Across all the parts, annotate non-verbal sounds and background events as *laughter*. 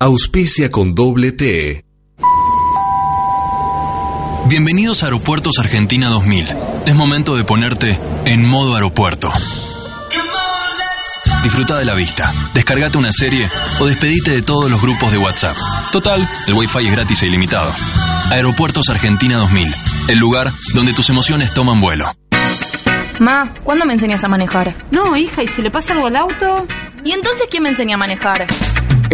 Auspicia con doble T. Bienvenidos a Aeropuertos Argentina 2000. Es momento de ponerte en modo aeropuerto. Disfruta de la vista, descargate una serie o despedite de todos los grupos de WhatsApp. Total, el Wi-Fi es gratis e ilimitado. Aeropuertos Argentina 2000, el lugar donde tus emociones toman vuelo. Ma, ¿cuándo me enseñas a manejar? No, hija, ¿y si le pasa algo al auto? ¿Y entonces quién me enseña a manejar?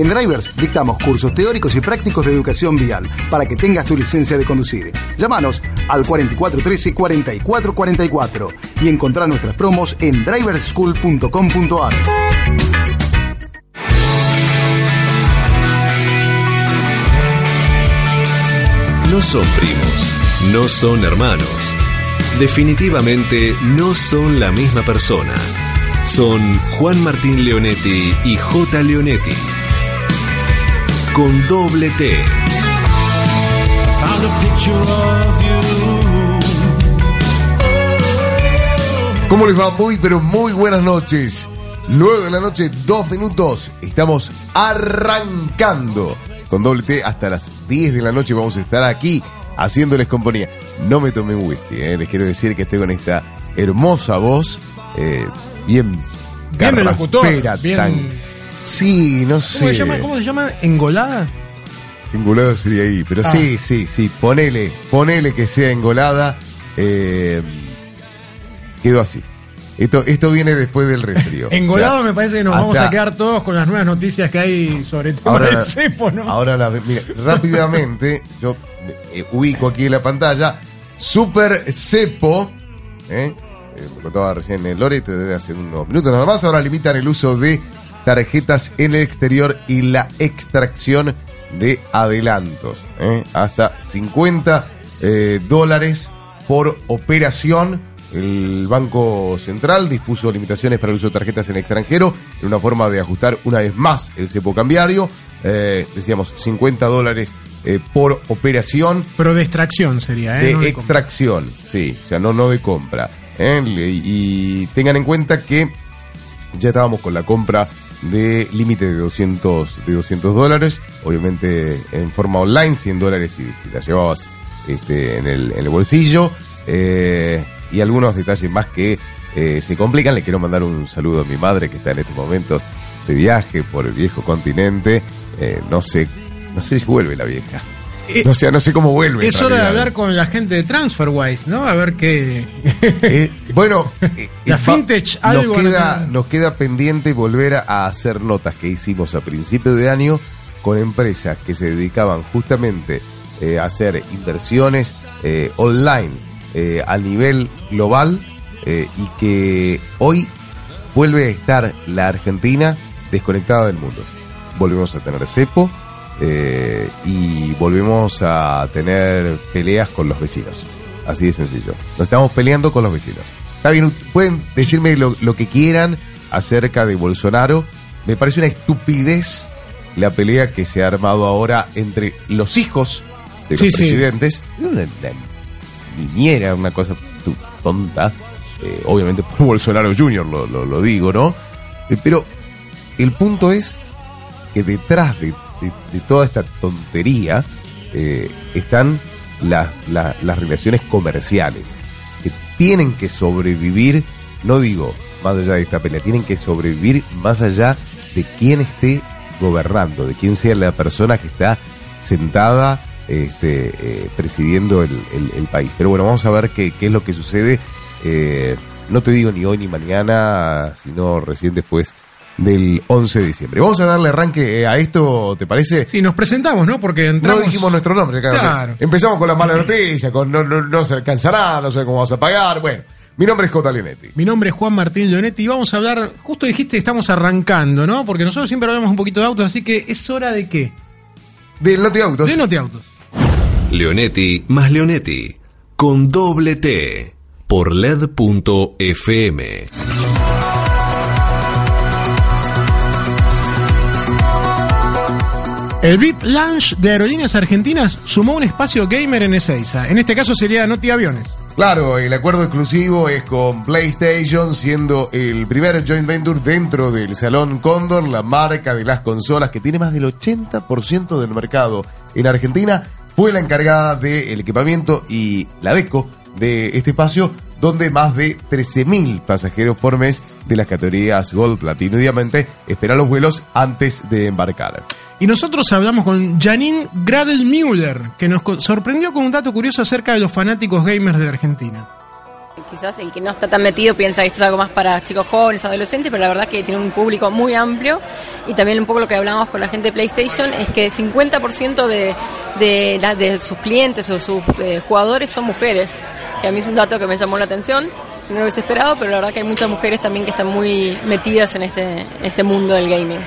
En Drivers dictamos cursos teóricos y prácticos de educación vial para que tengas tu licencia de conducir. Llámanos al 4413-4444 y encontrá nuestras promos en driverschool.com.ar. No son primos, no son hermanos. Definitivamente no son la misma persona. Son Juan Martín Leonetti y J. Leonetti. Con doble T. ¿Cómo les va? Muy, pero muy buenas noches. 9 de la noche, 2 minutos. Estamos arrancando con doble T hasta las 10 de la noche. Vamos a estar aquí haciéndoles compañía. No me tomé un whisky, eh. les quiero decir que estoy con esta hermosa voz, eh, bien. Bien de locutor, bien- tan- Sí, no ¿Cómo sé. se llama? ¿Cómo se llama? ¿Engolada? Engolada sería ahí, pero Ah. sí, sí, sí, ponele, ponele que sea engolada. Eh, quedó así. Esto, esto viene después del resfrío. *laughs* Engolado O sea, me parece que nos vamos a quedar todos con las nuevas noticias que hay sobre el tema Ahora, del cepo, ¿no? ahora la, mira, rápidamente, yo eh, ubico aquí en la pantalla, Super Cepo, ¿eh? Eh, contaba recién el Loreto desde hace unos minutos nada más, ahora limitan el uso de tarjetas en el exterior y la extracción de adelantos, ¿eh? hasta 50 eh, dólares por operación. El Banco Central dispuso limitaciones para el uso de tarjetas en el extranjero en una forma de ajustar una vez más el cepo cambiario. Eh, decíamos 50 dólares eh, por operación Pero de extracción sería, ¿eh? de No de compra. extracción, sí, o sea, no, no de compra. ¿eh? Y, y tengan en cuenta que ya estábamos con la compra de límite de 200, de 200 dólares, obviamente en forma online, 100 dólares si, si la llevabas este, en, el, en el bolsillo, eh, y algunos detalles más que eh, se complican. Le quiero mandar un saludo a mi madre que está en estos momentos de viaje por el viejo continente. Eh, no sé, no sé si vuelve la vieja. Eh, *laughs* No sé, no sé cómo vuelve. Es hora de hablar con la gente de TransferWise, ¿no? A ver qué. Eh, bueno, *laughs* eh, La algo nos queda, no- nos queda pendiente volver a hacer notas que hicimos a principio de año con empresas que se dedicaban justamente eh, a hacer inversiones eh, online eh, a nivel global eh, y que hoy vuelve a estar la Argentina desconectada del mundo. Volvemos a tener cepo eh, y volvemos a tener peleas con los vecinos. Así de sencillo. Nos estamos peleando con los vecinos. Está bien, pueden decirme lo, lo que quieran acerca de Bolsonaro. Me parece una estupidez la pelea que se ha armado ahora entre los hijos de los Sí, sí. presidentes. Una, una niñera, una cosa tonta. Eh, obviamente por Bolsonaro Jr. lo, lo, lo digo, ¿no? Eh, pero el punto es que detrás de, de- toda esta tontería eh, están las- la- las relaciones comerciales que tienen que sobrevivir, no digo más allá de esta pelea, tienen que sobrevivir más allá de quién esté gobernando, de quién sea la persona que está sentada este, eh, presidiendo el, el- el país. Pero bueno, vamos a ver qué, qué es lo que sucede. Eh, no te digo ni hoy ni mañana, sino recién después del 11 de diciembre. Vamos a darle arranque eh, a esto, ¿te parece? Sí, nos presentamos, ¿no? Porque entramos. No dijimos nuestro nombre, claro. Claro. Empezamos con la mala noticia, con no, no, no se alcanzará, no sé cómo vas a pagar. Bueno, mi nombre es J. Leonetti. Mi nombre es Juan Martín Leonetti y vamos a hablar. Justo dijiste que estamos arrancando, ¿no? Porque nosotros siempre hablamos un poquito de autos, así que es hora de qué? Del Noti Autos. De Notiautos. Leonetti más Leonetti. Con doble T. Por LED.fm. El VIP Lounge de Aerolíneas Argentinas sumó un espacio gamer en Ezeiza. En este caso sería Noti Aviones. Claro, el acuerdo exclusivo es con PlayStation, siendo el primer joint venture dentro del Salón Cóndor, la marca de las consolas que tiene más del 80% del mercado en Argentina, fue la encargada del equipamiento y la deco de este espacio, donde más de 13.000 pasajeros por mes de las categorías Gold, Platino y Diamante esperan los vuelos antes de embarcar. Y nosotros hablamos con Janine Gradel-Müller, que nos sorprendió con un dato curioso acerca de los fanáticos gamers de Argentina. Quizás el que no está tan metido piensa que esto es algo más para chicos jóvenes, adolescentes, pero la verdad que tiene un público muy amplio y también un poco lo que hablamos con la gente de PlayStation es que 50% de, de, la- de sus clientes o sus eh, jugadores son mujeres, que a mí es un dato que me llamó la atención, no lo hubiese esperado, pero la verdad que hay muchas mujeres también que están muy metidas en este, este mundo del gaming.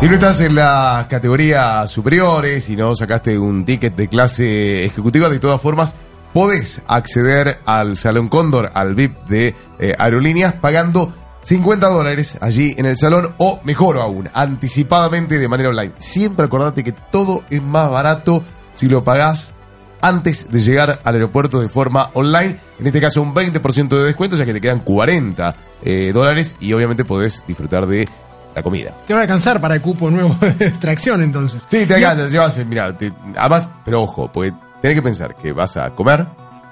Si no estás en las categorías superiores, si no sacaste un ticket de clase ejecutiva, de todas formas, podés acceder al Salón Cóndor, al VIP de eh, aerolíneas, pagando 50 dólares allí en el salón, o mejor aún, anticipadamente de manera online. Siempre acordate que todo es más barato si lo pagás antes de llegar al aeropuerto de forma online. En este caso, un 20% de descuento, ya que te quedan 40 eh, dólares y obviamente podés disfrutar de la comida. Te va a alcanzar para el cupo nuevo *laughs* de extracción entonces. Sí, te alcanza, llevas, mira, te- además, pero ojo, porque tenés que pensar que vas a comer,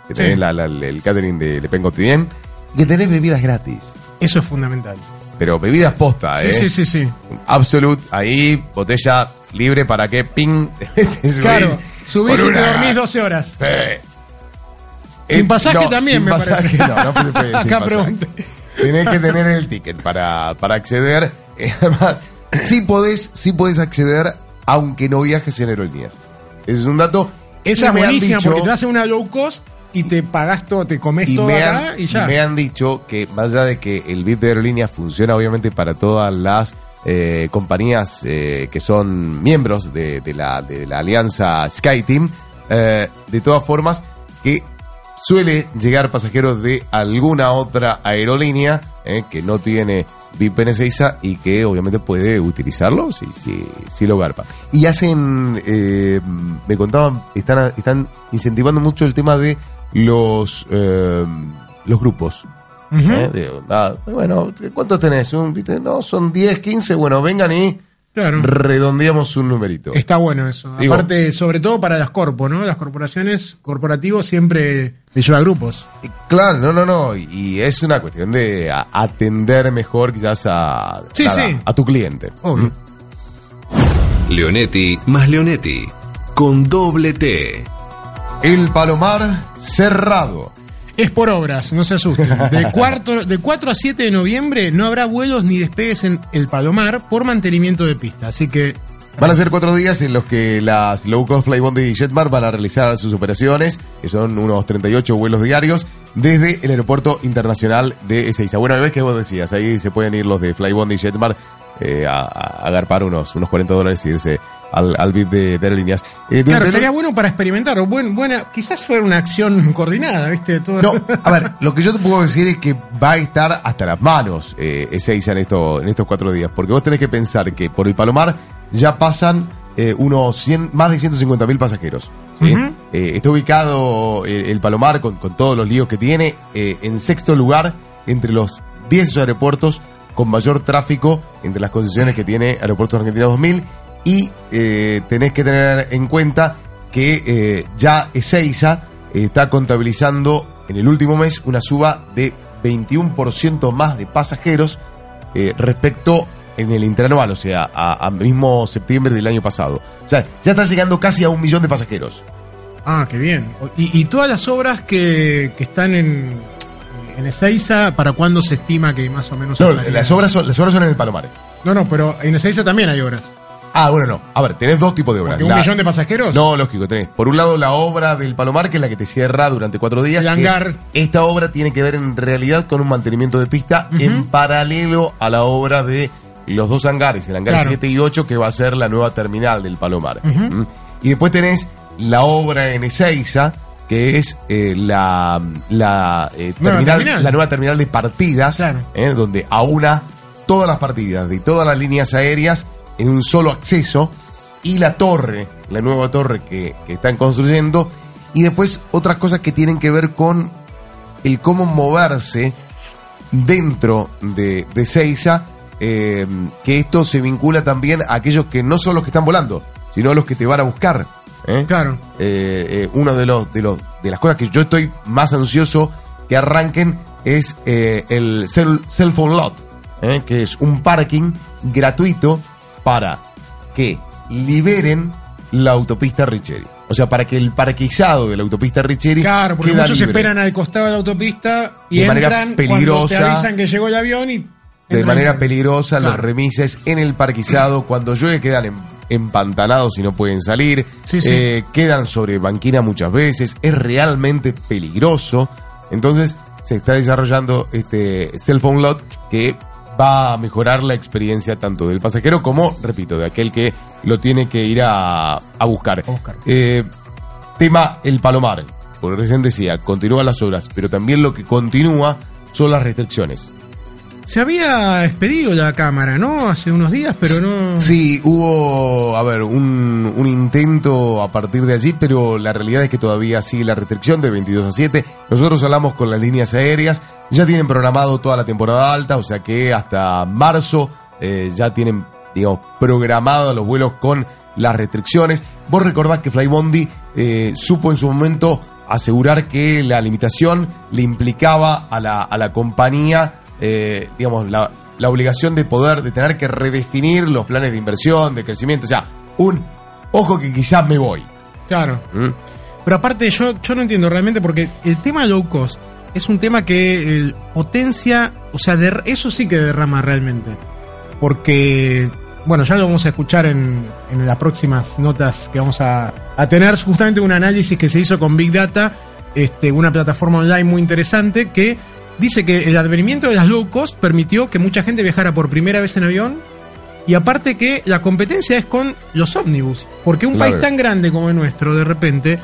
que tenés Sí. la- la- el catering de Le Pen Quotidien, y que tenés bebidas gratis. Eso es fundamental. Pero bebidas posta, ¿eh? Sí, sí, sí, sí. Absolute, ahí, botella libre para que ping. *laughs* te Claro, subís y te dormís 12 horas. Sí. Sin Eh, pasaje no, también, sin me pasaje, parece. No, no puede *laughs* sin Acá pasaje. Tenés que tener el ticket para, para acceder. Eh, Además, sí podés, sí podés acceder aunque no viajes en aerolíneas. Ese es un dato. Esa es buenísima dicho- porque te haces una low cost y te pagas todo, te comes y todo me, acá han, y ya. me han dicho que más allá de que el VIP de aerolíneas funciona obviamente para todas las eh, compañías eh, que son miembros de, de la, de la alianza SkyTeam, eh, de todas formas que suele llegar pasajeros de alguna otra aerolínea eh, que no tiene VIP y que obviamente puede utilizarlo si, si, si lo garpa. Y hacen, eh, me contaban, están, están incentivando mucho el tema de los, eh, los grupos. Ujú. ¿eh? De, ah, bueno, ¿cuántos tenés? Un, ¿viste? No, son 10, 15, bueno, vengan y Claro. redondeamos un numerito. Está bueno eso. Digo- Aparte, sobre todo para las corpos, ¿no? Las corporaciones, corporativos siempre le lleva grupos. Y Claro, no, no, no. Y, y es una cuestión de a- atender mejor quizás a, Sí, nada, sí. a tu cliente. Obvio. ¿Mm? Leonetti más Leonetti. Con doble T. El Palomar cerrado. Es por obras, no se asusten. *laughs* De, cuarto, de 4 a 7 de noviembre no habrá vuelos ni despegues en el Palomar por mantenimiento de pista. Así que Van a ser cuatro días en los que las low cost Flybondi y Jetmar van a realizar sus operaciones, que son unos 38 vuelos diarios, desde el aeropuerto internacional de Ezeiza. Bueno, ves que vos decías, ahí se pueden ir los de Flybondi y Jetmar eh, a, a agarpar unos, unos 40 dólares y irse al, al VIP de, de aerolíneas. Eh, Claro, estaría bueno para experimentar. O buen, buena, quizás fuera una acción coordinada, ¿viste? Todo No, a ver, *laughs* lo que yo te puedo decir es que va a estar hasta las manos eh, Ezeiza en, esto, en estos cuatro días, porque vos tenés que pensar que por el Palomar ya pasan eh, unos 100, más de 150 mil pasajeros. ¿sí? Eh, está ubicado el, el Palomar con, con todos los líos que tiene en sexto lugar entre los 10 aeropuertos con mayor tráfico entre las concesiones que tiene Aeropuertos Argentina 2000 y eh, tenés que tener en cuenta que eh, ya Ezeiza está contabilizando en el último mes una suba de 21% más de pasajeros eh, respecto en el interanual, o sea, a, a mismo septiembre del año pasado. O sea, ya está llegando casi a un millón de pasajeros. Ah, qué bien. Y, y todas las obras que, que están en, en Ezeiza, ¿para cuándo se estima que más o menos... No, las obras son, las obras son en el Palomar. No, no, pero en Ezeiza también hay obras. Ah, bueno, no. A ver, tenés dos tipos de obras. Un La- millón de pasajeros. No, lógico, tenés. Por un lado, la obra del Palomar, que es la que te cierra durante cuatro días. El hangar. Esta obra tiene que ver en realidad con un mantenimiento de pista en paralelo a la obra de los dos hangares, el hangar Claro. 7 y 8, que va a ser la nueva terminal del Palomar. ¿Mm? Y después tenés la obra en Ezeiza, que es eh, la, la, eh, Nueva terminal, terminal. la nueva terminal de partidas, Claro. eh, donde aúna todas las partidas de todas las líneas aéreas en un solo acceso y la torre, la nueva torre que, que están construyendo, Y después otras cosas que tienen que ver con el cómo moverse dentro de, de Seiza, eh, que esto se vincula también a aquellos que no son los que están volando, sino a los que te van a buscar. ¿eh? Claro. Eh, eh, uno de los, de los de las cosas que yo estoy más ansioso que arranquen es el cell, cell phone lot, que es un parking gratuito para que liberen la autopista Richeri. O sea, para que el parquizado de la autopista Richeri Claro, porque queda muchos libre. esperan al costado de la autopista y De manera entran cuando te peligrosa. avisan que llegó el avión y de entran manera peligrosa los remises en el parquizado *clears throat* cuando llueve quedan em- empantanados y no pueden salir Sí, sí. Eh, quedan sobre banquina muchas veces es realmente peligroso entonces se está desarrollando este cell phone lot que va a mejorar la experiencia tanto del pasajero como repito de aquel que lo tiene que ir a, a buscar, A buscar. Eh, tema el palomar. Porque recién decía continúan las obras pero también lo que continúa son las restricciones Se había expedido la cámara, ¿no? Hace unos días, pero no. Sí, hubo, a ver, un, un intento a partir de allí, pero la realidad es que todavía sigue la restricción de 22 a 7. Nosotros hablamos con las líneas aéreas, ya tienen programado toda la temporada alta, o sea que hasta marzo eh, ya tienen, digamos, programados los vuelos con las restricciones. Vos recordás que Flybondi eh, supo en su momento asegurar que la limitación le implicaba a la, a la compañía, eh, digamos, la, la obligación de poder, de tener que redefinir los planes de inversión, de crecimiento, o sea, un ojo que quizás me voy. Claro. ¿Mm? Pero aparte, yo, yo no entiendo realmente porque el tema low cost es un tema que eh, potencia, o sea, der- eso sí que derrama realmente. Porque, bueno, ya lo vamos a escuchar en, en las próximas notas que vamos a, a tener justamente un análisis que se hizo con Big Data, este, una plataforma online muy interesante que dice que el advenimiento de las low cost permitió que mucha gente viajara por primera vez en avión y aparte que la competencia es con los ómnibus. Porque un Claro. país tan grande como el nuestro, de repente,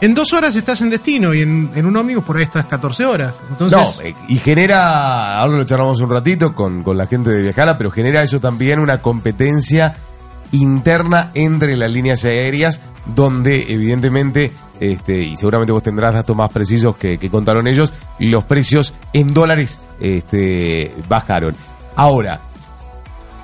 en dos horas estás en destino y en, en un ómnibus por ahí estás 14 horas. Entonces, no, eh, y genera, ahora lo charlamos un ratito con, con la gente de Viajala, pero genera eso también una competencia interna entre las líneas aéreas, donde evidentemente, este, y seguramente vos tendrás datos más precisos que, contaron ellos, los precios en dólares este, bajaron. Ahora,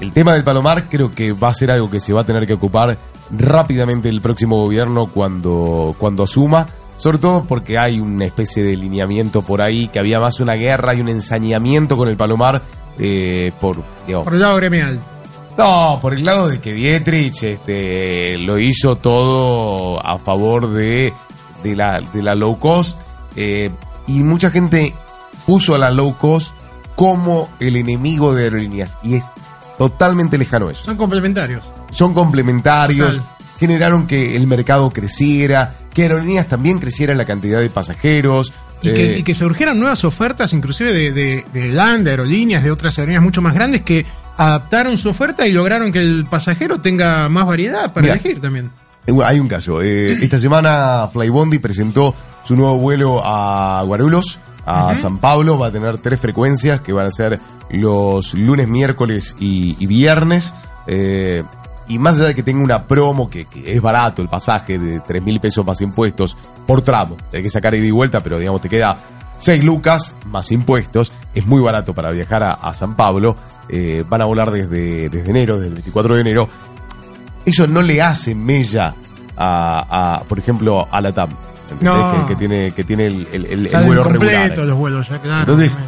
el tema del Palomar creo que va a ser algo que se va a tener que ocupar rápidamente el próximo gobierno cuando, cuando asuma, sobre todo porque hay una especie de lineamiento por ahí, que había más una guerra y un ensañamiento con el Palomar eh, por, digamos, por el lado gremial. No, por el lado de que Dietrich este, lo hizo todo a favor de, de, la, de la low cost eh, y mucha gente puso a la low cost como el enemigo de aerolíneas y es totalmente lejano eso. Son complementarios. Son complementarios, Total. generaron que el mercado creciera, que aerolíneas también creciera en la cantidad de pasajeros. Y que, eh, y que surgieran nuevas ofertas, inclusive de, de, de LAN, de aerolíneas, de otras aerolíneas mucho más grandes que adaptaron su oferta y lograron que el pasajero tenga más variedad para Mira. elegir también. Eh, Hay un caso. Eh, esta semana Flybondi presentó su nuevo vuelo a Guarulhos, a San Pablo. Va a tener tres frecuencias que van a ser los lunes, miércoles y, y viernes. Eh, y más allá de que tenga una promo, que, que es barato el pasaje de 3 mil pesos más impuestos por tramo, hay que sacar ida y vuelta, pero digamos te queda 6 lucas más impuestos, es muy barato para viajar a, a San Pablo. Eh, van a volar desde, desde enero, desde el 24 de enero eso no le hace mella a, a, por ejemplo, a la TAM. No. Que, que tiene, que tiene el, el- el- el Salen vuelo completos regular. los vuelos, ya, claro. Entonces,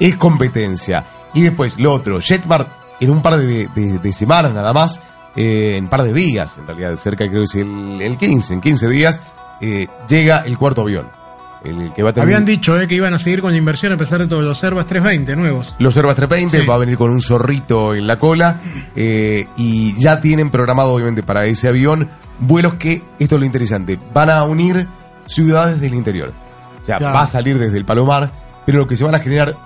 es competencia. Y después, lo otro, JetSmart, en un par de, de- de semanas nada más, eh, en un par de días, en realidad, cerca creo que es el, el 15, en 15 días, eh, llega el cuarto avión. El que va a tener Habían dicho eh, que iban a seguir con la inversión a pesar de todos los Airbus 320 nuevos. Los Airbus 320 Sí. va a venir con un zorrito en la cola eh, y ya tienen programado obviamente para ese avión vuelos que, esto es lo interesante, van a unir ciudades del interior. O sea, Claro. va a salir desde el Palomar, pero lo que se van a generar,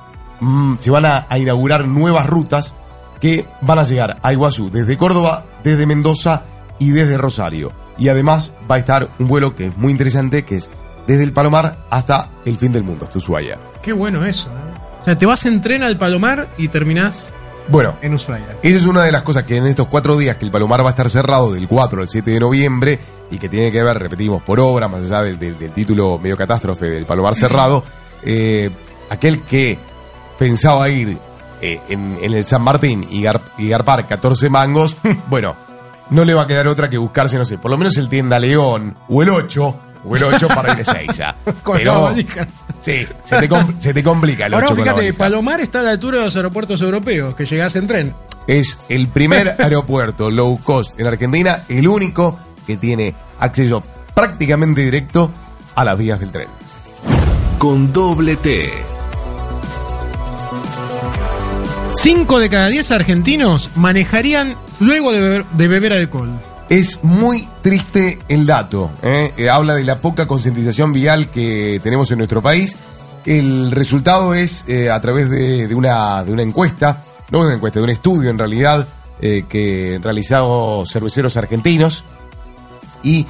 mm, se van a, a inaugurar nuevas rutas que van a llegar a Iguazú desde Córdoba, desde Mendoza y desde Rosario. Y además va a estar un vuelo que es muy interesante, que es desde el Palomar hasta el fin del mundo, hasta Ushuaia. Qué bueno eso. ¿eh? O sea, te vas en tren al Palomar y terminás Bueno, en Ushuaia. Esa es una de las cosas que en estos cuatro días que el Palomar va a estar cerrado del 4 al 7 de noviembre y que tiene que ver, repetimos, por obra, más allá del, del- del título medio catástrofe del Palomar cerrado, eh, aquel que pensaba ir eh, en, en el San Martín y, gar- y garpar 14 mangos, *laughs* bueno, no le va a quedar otra que buscarse, no sé, por lo menos el Tienda León o el 8, el *laughs* 8 para ir a Seiza. Con la Pero, valija. sí, se te, compl- se te complica el 8 Ahora con la fíjate, valija. Palomar está a la altura de los aeropuertos europeos, que llegás en tren. Es el primer *laughs* aeropuerto low cost en Argentina, el único que tiene acceso prácticamente directo a las vías del tren. Con doble T. Cinco de cada diez argentinos manejarían luego de beber, de beber alcohol. Es muy triste el dato. ¿eh? Eh, Habla de la poca concientización vial que tenemos en nuestro país. El resultado es eh, a través de, de una, de una encuesta, no una encuesta, de un estudio en realidad, eh, que realizado cerveceros argentinos. Y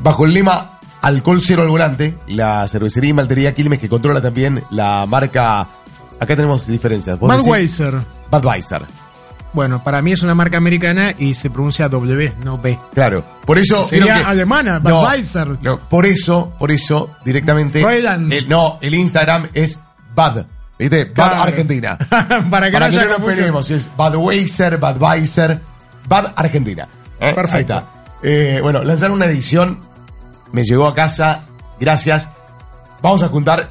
bajo el lema Alcohol cero al volante, la cervecería y maltería Quilmes, que controla también la marca. Acá tenemos diferencias. Budweiser. Budweiser. Bueno, para mí es una marca americana y se pronuncia W, no B. Claro, por eso. Sería que- alemana, No, Budweiser. no, por eso, por eso, directamente. El- no, el Instagram es Bad. ¿Viste? Bad Claro. Argentina. *laughs* para que, Para no que no nos peleemos, es Budweiser, Budweiser, Bad Argentina. ¿Eh? Perfecto. Ahí está. Eh, bueno, lanzar una edición me llegó a casa, gracias. Vamos a juntar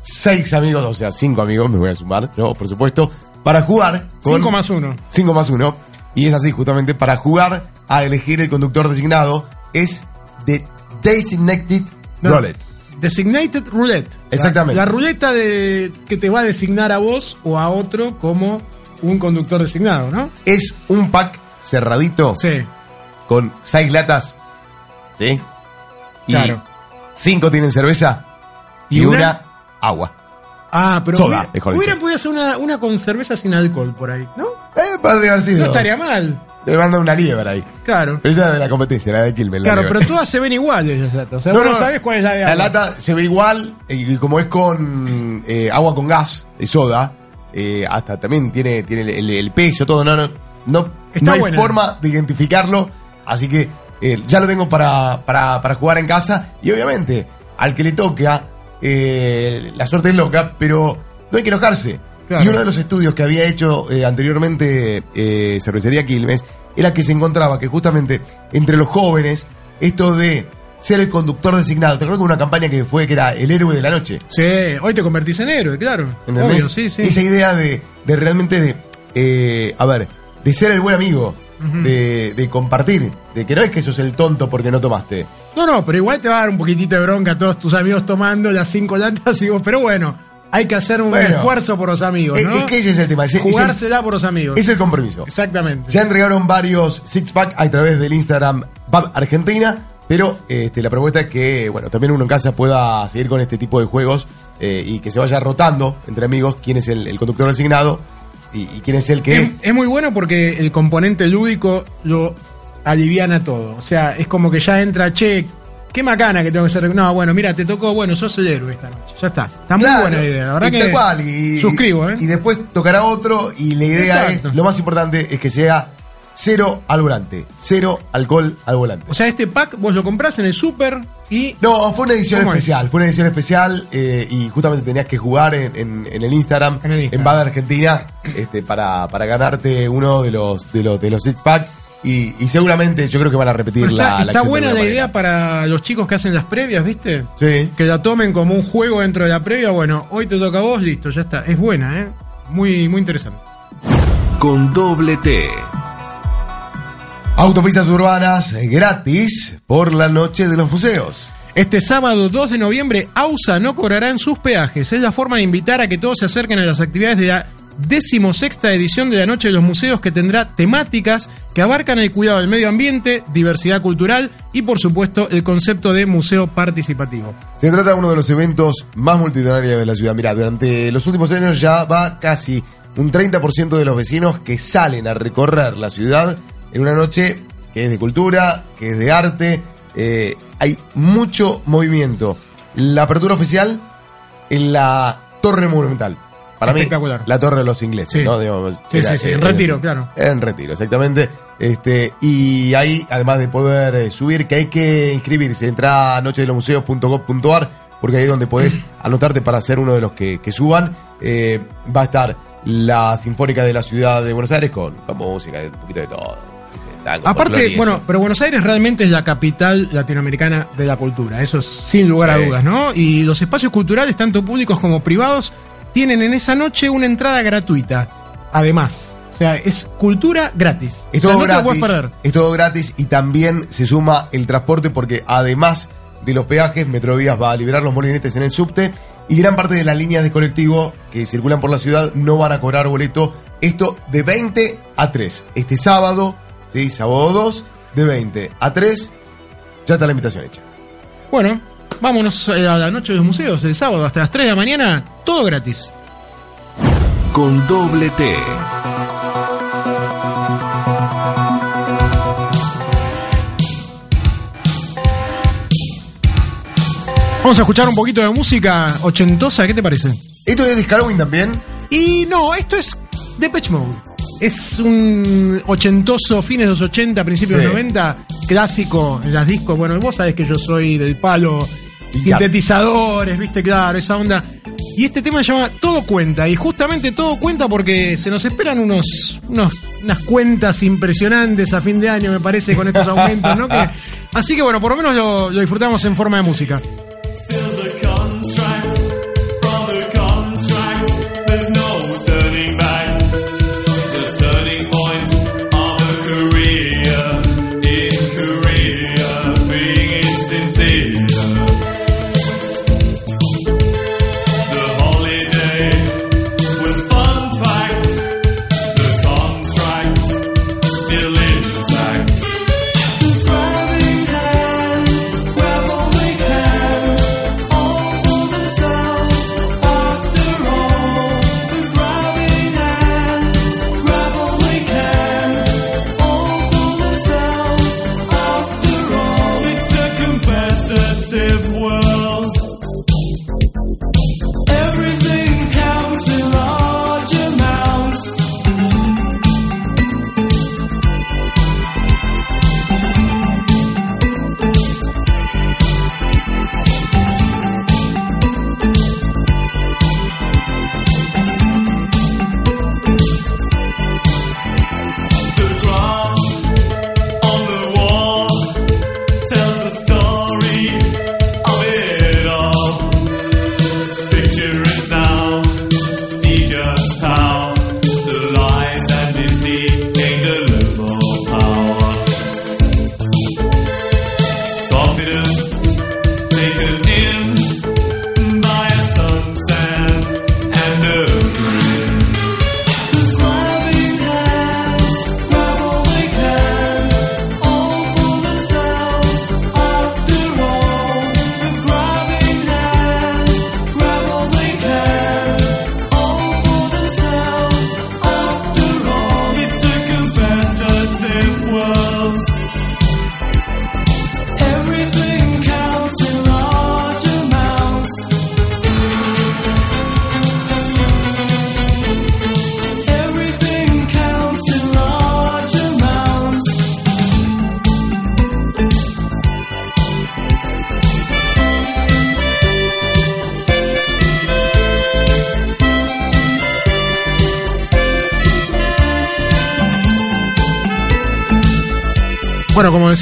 seis amigos, o sea, cinco amigos, me voy a sumar, yo, por supuesto, para jugar con 5 más 1. 5 más 1. Y es así, justamente, para jugar a elegir el conductor designado es de Designated Roulette. Designated Roulette. Exactamente. La, ruleta de, que te va a designar a vos o a otro como un conductor designado, ¿no? Es un pack cerradito Sí, con 6 latas. ¿Sí? Y Claro. 5 tienen cerveza y, ¿Y una? una? agua. Ah, pero Soda, hubiera- mejor dicho. hubieran podido hacer una, una con cerveza sin alcohol por ahí, ¿no? Eh, podría haber sido. No estaría mal. Le mandan una liebre ahí. Claro. Pero esa es de la competencia, la de la Claro, pero todas se ven iguales esas latas. O sea, No, vos no no, sabes cuál es la de La agua. lata se ve igual, y y como es con eh, agua con gas, y soda, eh, hasta también tiene, tiene el, el- el peso, todo, no, no, no, Está no hay forma de identificarlo, así que eh, ya lo tengo para, para, para jugar en casa, y obviamente, al que le toca, eh, la suerte es loca, pero no hay que enojarse. Claro. Y uno de los estudios que había hecho eh, anteriormente eh, Cervecería Quilmes era que se encontraba que justamente entre los jóvenes, esto de ser el conductor designado, te acuerdas de una campaña que fue que era el héroe de la noche. Sí, hoy te convertís en héroe, claro. Obvio, sí, sí. Esa idea de, de realmente de, eh, a ver, de ser el buen amigo, De, de compartir, de que no es que sos el tonto porque no tomaste. No, no, pero igual te va a dar un poquitito de bronca a todos tus amigos tomando las cinco latas y vos, pero bueno, hay que hacer un Bueno. esfuerzo por los amigos, ¿no? es que ese es el tema, es, es el, Jugársela por los amigos. es el compromiso. Exactamente. Ya entregaron varios six pack a través del Instagram Bab Argentina, pero este, la propuesta es que bueno también uno en casa pueda seguir con este tipo de juegos eh, y que se vaya rotando entre amigos quién es el, el conductor designado y, y quién es el que Es, es muy bueno porque el componente lúdico lo aliviana todo. O sea, es como que ya entra, che, qué macana que tengo que ser. No, bueno, mira, te tocó, bueno, sos el héroe esta noche. Ya está. Está muy buena idea. La verdad que cual, y- suscribo, ¿eh? Y después tocará otro y la idea Exacto. es, lo más importante es que sea cero al volante, cero alcohol al volante. O sea, este pack vos lo comprás en el super y No, fue una edición especial, fue una edición especial eh, y justamente tenías que jugar en, en- en el Instagram, En el en Instagram. Bad Argentina, este, para, para ganarte uno de los de los de los six pack y, y seguramente yo creo que van a repetir Pero la, está, la está buena la idea para los chicos que hacen las previas, ¿viste? Sí. Que la tomen como un juego dentro de la previa. Bueno, hoy te toca a vos, listo, ya está. Es buena, ¿eh? Muy, muy interesante. Con doble T. Autopistas urbanas eh, gratis por la noche de los museos. Este sábado 2 de noviembre, AUSA no cobrará en sus peajes. Es la forma de invitar a que todos se acerquen a las actividades de la decimosexta edición de la Noche de los Museos que tendrá temáticas que abarcan el cuidado del medio ambiente, diversidad cultural y por supuesto el concepto de museo participativo. Se trata de uno de los eventos más multitudinarios de la ciudad. Mira, durante los últimos años ya va casi un 30% de los vecinos que salen a recorrer la ciudad en una noche que es de cultura, que es de arte. eh, hay mucho movimiento. La apertura oficial en la Torre Monumental. Para mí, Espectacular. la torre de los ingleses, Sí. ¿no? Digamos, Sí, era- sí, sí, en era- retiro, claro. En retiro, exactamente. Este, y ahí, además de poder eh, subir, que hay que inscribirse, entra a nochedelomuseos.gov.ar, porque ahí es donde podés anotarte para ser uno de los que, que suban. Eh, va a estar la Sinfónica de la Ciudad de Buenos Aires con, con música, un poquito de todo. Aparte, bueno, pero Buenos Aires realmente es la capital latinoamericana de la cultura, eso es sin lugar a dudas, ¿no? Y los espacios culturales, tanto públicos como privados, tienen en esa noche una entrada gratuita. Además, o sea, es cultura gratis. Es O sea, todo no gratis. perder. Es todo gratis y también se suma el transporte porque además de los peajes, Metrovías va a liberar los molinetes en el subte y gran parte de las líneas de colectivo que circulan por la ciudad no van a cobrar boleto. Esto de 20 a 3. Este sábado, ¿sí? Sábado 2, de 20 a 3. Ya está la invitación hecha. Bueno, vámonos eh, a la noche de los museos el sábado hasta las 3 de la mañana, todo gratis. Con doble T. Vamos a escuchar un poquito de música ochentosa, ¿qué te parece? ¿Esto es de Halloween también? Y no, esto es Depeche Mode. Es un ochentoso, fines de los 80, principios de los 90, clásico en las discos. Bueno, vos sabés que yo soy del palo, ya. sintetizadores, viste, claro, esa onda. Y este tema se llama Todo Cuenta. Y justamente todo cuenta porque se nos esperan unos, unos unas cuentas impresionantes a fin de año, me parece, con estos aumentos, ¿no? Que- *laughs* así que bueno, por lo menos lo, lo disfrutamos en forma de música.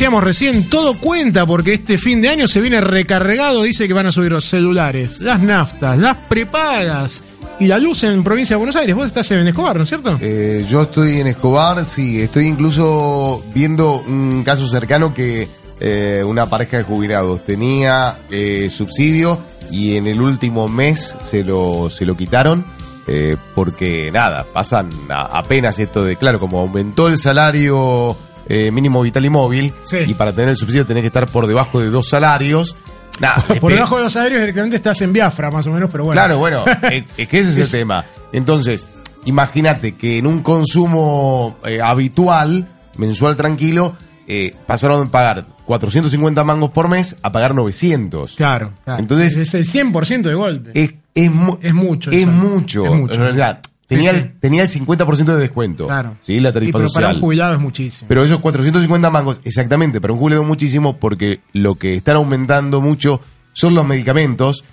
Decíamos recién, todo cuenta porque este fin de año se viene recargado. Dice que van a subir los celulares, las naftas, las prepagas y la luz en provincia de Buenos Aires. Vos estás en Escobar, ¿no es cierto? Eh, yo estoy en Escobar, sí, estoy incluso viendo un caso cercano que eh, una pareja de jubilados tenía eh, subsidio y en el último mes se lo, se lo quitaron eh, porque nada, pasan apenas esto de, claro, como aumentó el salario eh, mínimo vital y móvil Sí. y para tener el subsidio tenés que estar por debajo de dos salarios. *laughs* Por debajo de los salarios directamente estás en Biafra, más o menos, pero bueno. Claro, bueno, *laughs* es, es que ese es el tema. Entonces, imagínate que en un consumo eh, habitual, mensual tranquilo, eh, pasaron de pagar 450 mangos por mes a pagar 900. Claro, claro. Entonces- es el 100% de golpe. Es es, mu- Es mucho, Es mucho. Es mucho. En realidad, tenía, Sí, el, tenía el 50% de descuento. Claro. Sí, la Y tarifa pero para un jubilado es muchísimo. Pero esos 450 mangos, exactamente, para un jubilado muchísimo porque lo que están aumentando mucho son los medicamentos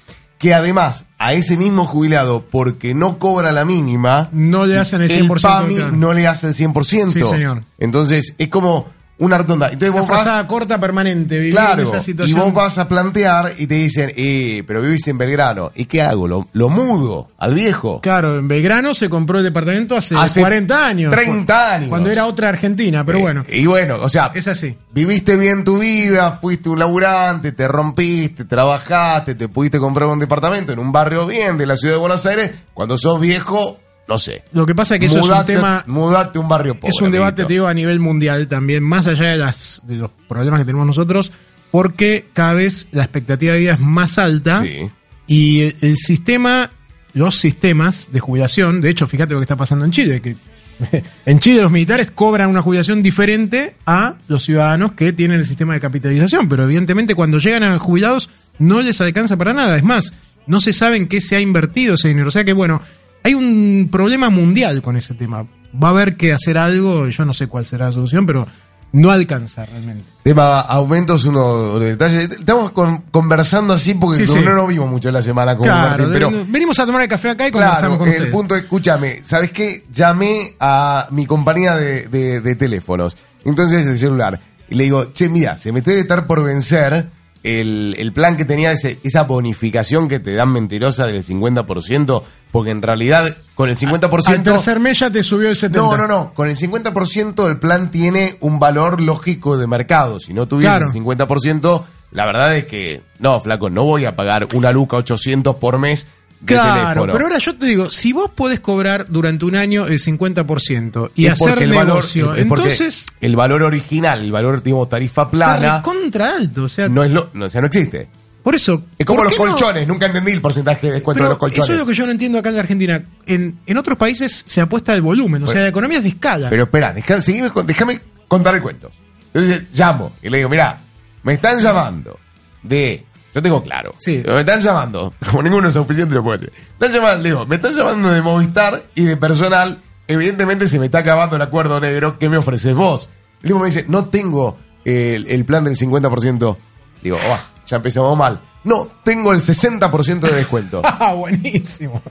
que además a ese mismo jubilado, porque no cobra la mínima, no le hacen el 100%. PAMI claro. no le hace el 100%. Sí, señor. Entonces es como una rotonda. Entonces Una vos vas, corta permanente, vivir claro, en esa y situación. vos vas a plantear y te dicen, eh, pero vivís en Belgrano. ¿Y qué hago? ¿Lo, lo mudo al viejo? Claro, en Belgrano se compró el departamento hace, Hace 40 años. 30 años. Cuando era otra Argentina, pero Eh, bueno. Y bueno, o sea, Es así. viviste bien tu vida, fuiste un laburante, te rompiste, trabajaste, te pudiste comprar un departamento en un barrio bien de la ciudad de Buenos Aires. Cuando sos viejo, no sé. Lo que pasa es que eso Mudate- es un tema. Mudate un barrio pobre. es un debate, amiguito. te digo, a nivel mundial también, más allá de, las, de los problemas que tenemos nosotros, porque cada vez la expectativa de vida es más alta Sí. y el, el sistema, los sistemas de jubilación, de hecho, fíjate lo que está pasando en Chile, que *laughs* en Chile los militares cobran una jubilación diferente a los ciudadanos que tienen el sistema de capitalización, pero evidentemente cuando llegan a jubilados no les alcanza para nada, es más, no se sabe en qué se ha invertido ese dinero, o sea que bueno, hay un problema mundial con ese tema, va a haber que hacer algo, yo no sé cuál será la solución, pero no alcanza realmente. Tema aumentos, uno de detalles. Estamos con- conversando así porque Sí, no, sí. no nos vimos mucho la semana con Claro, Martín, pero de- venimos a tomar el café acá y conversamos Claro, con el ustedes. punto, escúchame, ¿sabes qué? Llamé a mi compañía de, de- de teléfonos, entonces el celular, y le digo, che, mira, se me debe estar por vencer el, el plan que tenía, ese, esa bonificación que te dan mentirosa del 50%, porque en realidad con el 50%... Al tercer mes ya te subió el 70. No, no, no. Con el 50% el plan tiene un valor lógico de mercado. Si no tuviese Claro. el 50%, la verdad es que, no, flaco, no voy a pagar una luca 800 por mes Claro, teléfono. pero ahora yo te digo, si vos podés cobrar durante un año el 50% y Es hacer el valor- negocio, porque entonces el valor original, el valor, digamos, tarifa plana, contra alto, o sea, no es lo, no, o sea, no existe. por eso Es como ¿por los no? colchones, nunca entendí el porcentaje de descuento Pero de los colchones. Eso es lo que yo no entiendo acá en la Argentina. En, en otros países se apuesta al volumen, o Bueno. sea, la economía es de escala. Pero espera, déjame contar el cuento. Entonces llamo y le digo, mira, me están llamando de... Yo tengo claro. Sí. Me están llamando, *laughs* como ninguno es suficiente lo puede decir. Están llamando, digo, me están llamando de Movistar y de personal. Evidentemente se me está acabando el acuerdo negro. ¿Qué me ofreces vos? El tipo me dice, no tengo el, el plan del 50%. Digo, "Oh, ya empezamos mal. No, tengo el 60% de descuento. *laughs* ah, buenísimo.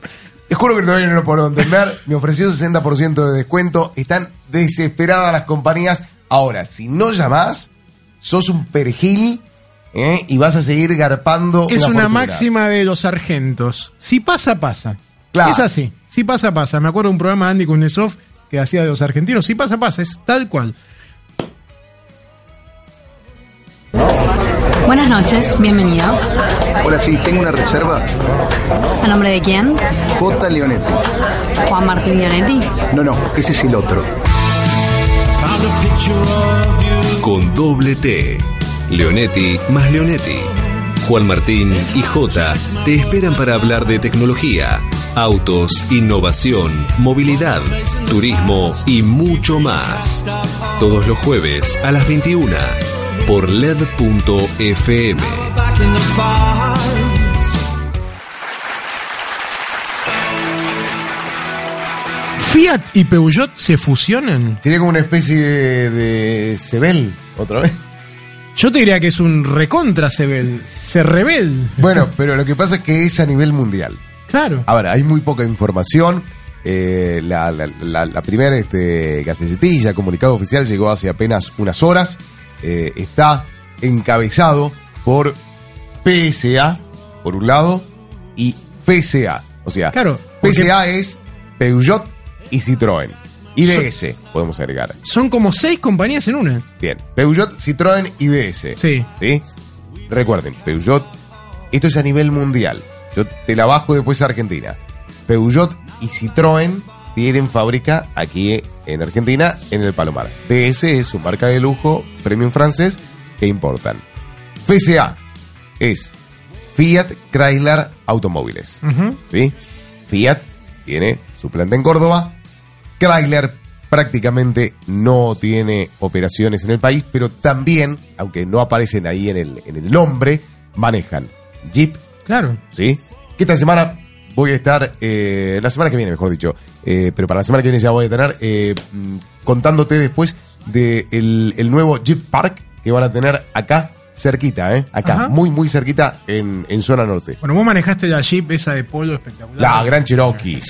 Te juro que todavía no lo puedo entender. Me ofreció 60% de descuento. Están desesperadas las compañías. Ahora, si no llamás, sos un perejil ¿eh? y vas a seguir garpando. Es una máxima de los sargentos. Si pasa, pasa. Claro. Es así. Si pasa, pasa. Me acuerdo de un programa de Andy Kuznetsov que hacía de los argentinos. Si pasa, pasa. Es tal cual. Buenas noches, bienvenido. Hola, sí, tengo una reserva. ¿A nombre de quién? J. Leonetti. Juan Martín Leonetti. No, no, ese es el otro. Con doble T. Leonetti más Leonetti. Juan Martín y J te esperan para hablar de tecnología, autos, innovación, movilidad, turismo y mucho más. Todos los jueves a las 21 por LED.fm. ¿Fiat y Peugeot se fusionan? Sería como una especie de, de Sebel, otra vez. Yo te diría que es un recontra Sebel. Se rebel. Bueno, pero lo que pasa es que es a nivel mundial. Claro. Ahora, hay muy poca información. Eh, la, la- la- la primera este, gacetilla, comunicado oficial, llegó hace apenas unas horas. Eh, está encabezado por PSA, por un lado, y FCA. O sea, Claro, porque- PSA es Peugeot y Citroën. Y DS, podemos agregar. Son como seis compañías en una. Bien, Peugeot, Citroën y DS. Sí. ¿Sí? Recuerden, Peugeot, esto es a nivel mundial. Yo te la bajo después a Argentina. Peugeot y Citroën tienen fábrica aquí en Argentina, en el Palomar. DS es su marca de lujo, premium francés, que importan. FCA es Fiat Chrysler Automóviles. ¿Sí? Fiat tiene su planta en Córdoba. Chrysler prácticamente no tiene operaciones en el país, pero también, aunque no aparecen ahí en el, en el nombre, manejan Jeep, Claro. ¿sí? Que esta semana voy a estar, eh, la semana que viene, mejor dicho, eh, pero para la semana que viene ya voy a tener, eh, mm, contándote después de el, el nuevo Jeep Park que van a tener acá, cerquita, ¿eh? Acá, Ajá. muy, muy cerquita en, en zona norte. Bueno, vos manejaste la Jeep esa de polo espectacular. La Gran Cherokee.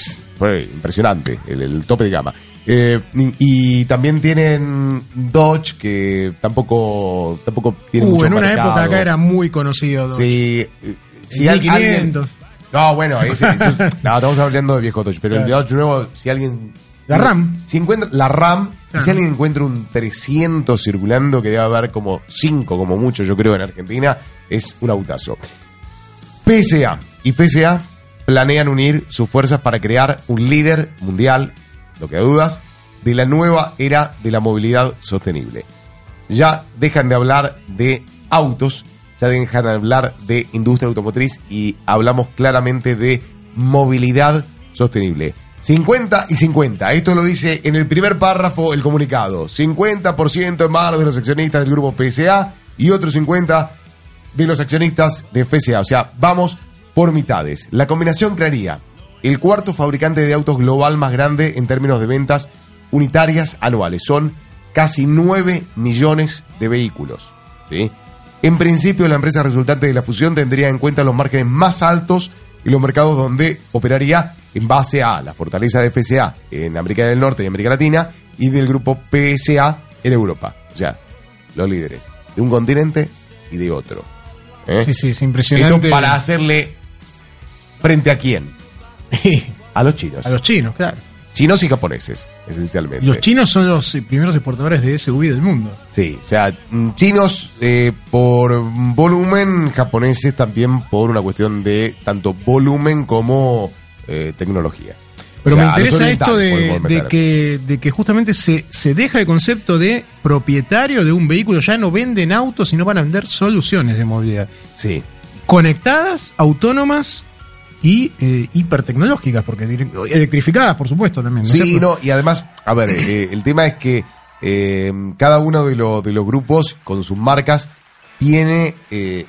Fue impresionante, el, el tope de gama. Eh, y, y también tienen Dodge, que tampoco, tampoco tiene Uh, mucho en una mercado. época acá era muy conocido. Dodge. Sí. eh, Si El al- 1500. alguien- no, bueno, ese- ese es- *laughs* no, estamos hablando de viejo Dodge, pero el Claro. Dodge nuevo, si alguien... La RAM. Si encuentra la RAM, Claro. si alguien encuentra un 300 circulando, que debe haber como 5 como mucho, yo creo, en Argentina, es un autazo. PSA y FSA planean unir sus fuerzas para crear un líder mundial, lo que dudas, de la nueva era de la movilidad sostenible. Ya dejan de hablar de autos, ya dejan de hablar de industria automotriz y hablamos claramente de movilidad sostenible. 50 y 50. Esto lo dice en el primer párrafo el comunicado. 50% en manos de los accionistas del grupo PSA y otro 50 de los accionistas de FCA. O sea, vamos por mitades. La combinación crearía el cuarto fabricante de autos global más grande en términos de ventas unitarias anuales. Son casi 9 millones de vehículos. ¿sí? En principio, la empresa resultante de la fusión tendría en cuenta los márgenes más altos y los mercados donde operaría en base a la fortaleza de FCA en América del Norte y América Latina y del grupo PSA en Europa. O sea, los líderes de un continente y de otro. ¿eh? Sí, sí, es impresionante. Esto para hacerle frente a quién? *laughs* A los chinos. A los chinos, claro. Chinos y japoneses, esencialmente. Los chinos son los eh, primeros exportadores de SUV del mundo. Sí, o sea, mm, chinos eh, por volumen, japoneses también por una cuestión de tanto volumen como eh, tecnología. Pero O sea, me interesa esto de, de que, de que justamente se, se deja el concepto de propietario de un vehículo. Ya no venden autos, sino van a vender soluciones de movilidad. Sí. Conectadas, autónomas y eh, hipertecnológicas, porque electrificadas, por supuesto, también. ¿no es Sí, cierto? no, y además, a ver, eh, el tema es que eh, cada uno de, los de los grupos con sus marcas tiene, eh,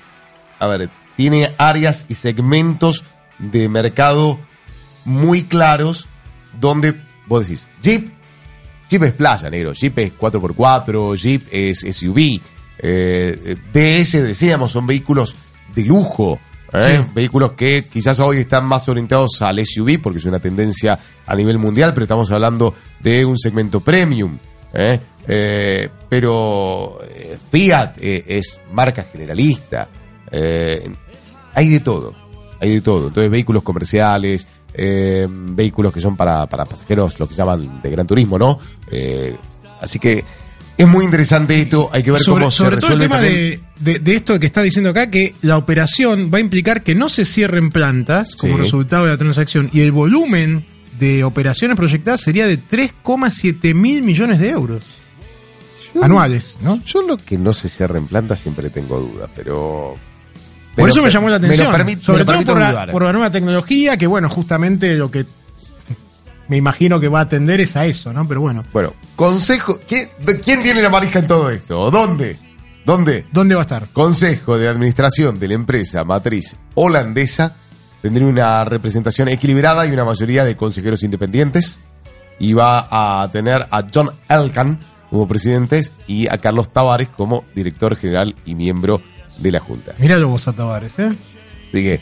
a ver, tiene áreas y segmentos de mercado muy claros donde vos decís, Jeep, Jeep es playa, negro, Jeep es 4x4, Jeep es SUV, eh, DS, decíamos, son vehículos de lujo, ¿eh? Sí. vehículos que quizás hoy están más orientados al SUV porque es una tendencia a nivel mundial, pero estamos hablando de un segmento premium. ¿eh? Eh, pero eh, Fiat eh, es marca generalista, eh, hay de todo, hay de todo. Entonces vehículos comerciales, eh, vehículos que son para, para pasajeros, lo que llaman de gran turismo, ¿no? Así que es muy interesante esto, hay que ver sobre, cómo sobre se todo el resuelve tema también. de, de- de esto que está diciendo acá, que la operación va a implicar que no se cierren plantas como Sí. resultado de la transacción y el volumen de operaciones proyectadas sería de 3,7 mil millones de euros anuales, ¿no? Yo lo que no se cierra en planta siempre tengo dudas, pero... Por eso me llamó la atención. permit- sobre todo la, por la nueva tecnología, que bueno, justamente lo que me imagino que va a atender es a eso, ¿no? Pero bueno, Bueno, consejo... ¿quién, de- ¿Quién tiene la marija en todo esto? ¿Dónde? ¿Dónde? ¿dónde va a estar? Consejo de Administración de la empresa matriz holandesa tendría una representación equilibrada y una mayoría de consejeros independientes. Y va a tener a John Elkan como presidentes y a Carlos Tavares como director general y miembro de la Junta. Míralo vos a Tavares, ¿eh? Así que,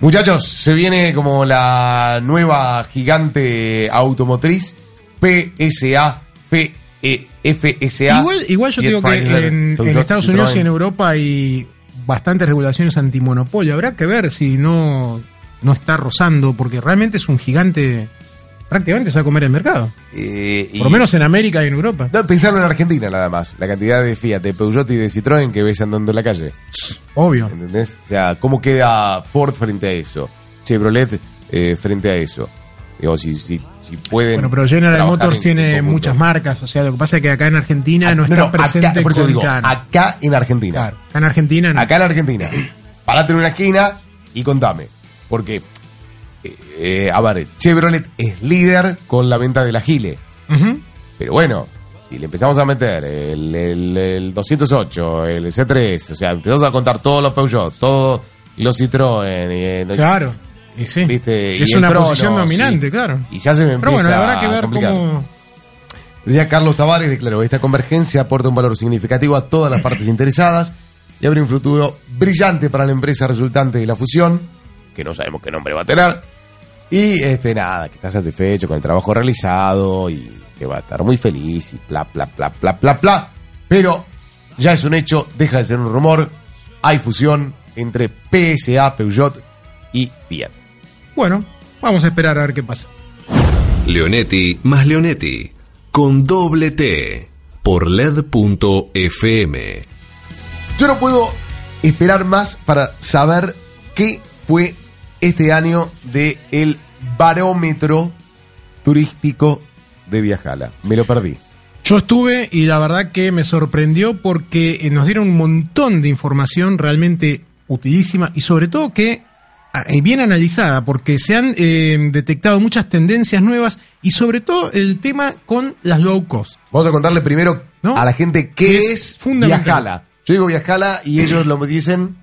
muchachos, se viene como la nueva gigante automotriz PSA, PE, FSA. Igual, igual yo digo que en, Estados Unidos y en. Europa hay bastantes regulaciones antimonopolio. Habrá que ver si no, no está rozando, porque realmente es un gigante. Prácticamente se va a comer el mercado. Eh, Por lo menos en América y en Europa. No, pensarlo en Argentina nada más. La cantidad de Fiat, de Peugeot y de Citroën que ves andando en la calle. Obvio. ¿Entendés? O sea, ¿cómo queda Ford frente a eso? Chevrolet eh, frente a eso. Digo, si, si, si pueden. Bueno, pero General Motors en- tiene en conjunto. muchas marcas. O sea, lo que pasa es que acá en Argentina no Ah, está presente acá, por eso digo, acá en Argentina. Claro, acá en Argentina no. Acá en Argentina. Parate en una esquina y contame. Porque, eh, a ver, Chevrolet es líder con la venta de la Gile. Pero bueno, si le empezamos a meter el, el, el 208, el C3, o sea, empezamos a contar todos los Peugeot, todos los Citroën, y, eh, Claro. Y sí. ¿viste? Es Y una trono, posición dominante, sí. claro. Y ya se me Pero empieza bueno, habrá que a ver cómo. Decía Carlos Tavares, declaró, esta convergencia aporta un valor significativo a todas las partes interesadas y abre un futuro brillante para la empresa resultante de la fusión, que no sabemos qué nombre va a tener, y este nada, que está satisfecho con el trabajo realizado y que va a estar muy feliz y bla, bla, bla, bla, bla, bla. Pero ya es un hecho, deja de ser un rumor, hay fusión entre PSA, Peugeot y Fiat. Bueno, vamos a esperar a ver qué pasa. Leonetti más Leonetti. Con doble T. Por LED.fm. Yo no puedo esperar más para saber qué fue este año de el barómetro turístico de Viajala. Me lo perdí. Yo estuve y la verdad que me sorprendió porque eh, nos dieron un montón de información realmente utilísima y sobre todo que ah, eh, bien analizada porque se han eh, detectado muchas tendencias nuevas y sobre todo el tema con las low cost. Vamos a contarle primero ¿No? a la gente qué es, es. Viajala. Yo digo Viajala y ellos lo dicen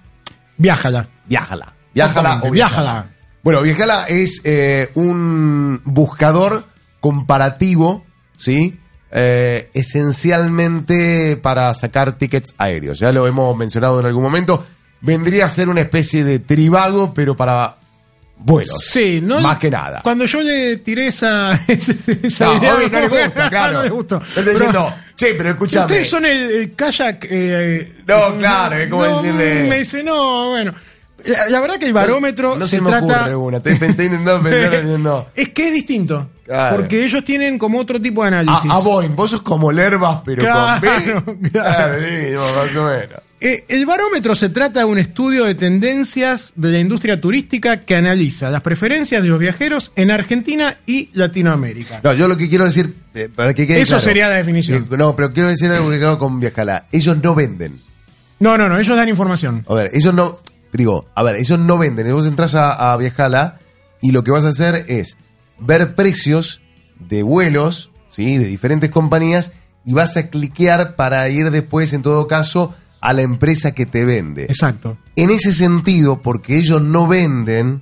Viájala. Viajala. Viajala o Viajala. Bueno, Viajala es eh, un buscador comparativo, ¿sí? Eh, esencialmente para sacar tickets aéreos. Ya lo hemos mencionado en algún momento. Vendría a ser una especie de tribago, pero para vuelos. Sí, no Más que nada. Cuando yo le tiré esa, *laughs* esa No, idea, obvio, no le gusta, *laughs* claro. no le gustó. Pero- diciendo, che, pero escúchame. Ustedes son el, el kayak. eh, No, claro, es como no, decirle- Me dice, no, bueno. La, la verdad que el barómetro no se, se, me trata. ocurre una. Estoy, intentando pensar *laughs* diciendo. Es que es distinto. Claro. Porque ellos tienen como otro tipo de análisis. A, a Boeing, vos sos como Lervas, pero con B. *laughs* claro. más o menos. Eh, el barómetro se trata de un estudio de tendencias de la industria turística que analiza las preferencias de los viajeros en Argentina y Latinoamérica. No, yo lo que quiero decir, eh, para que quede Eso claro. sería la definición. Eh, No, pero quiero decir algo que con Viajala. Ellos no venden. No, no, no, ellos dan información. A ver, ellos no. Digo, a ver, ellos no venden. Vos entras a, a Viajala y lo que vas a hacer es ver precios de vuelos, ¿sí? De diferentes compañías y vas a cliquear para ir después, en todo caso, a la empresa que te vende. Exacto. En ese sentido, porque ellos no venden,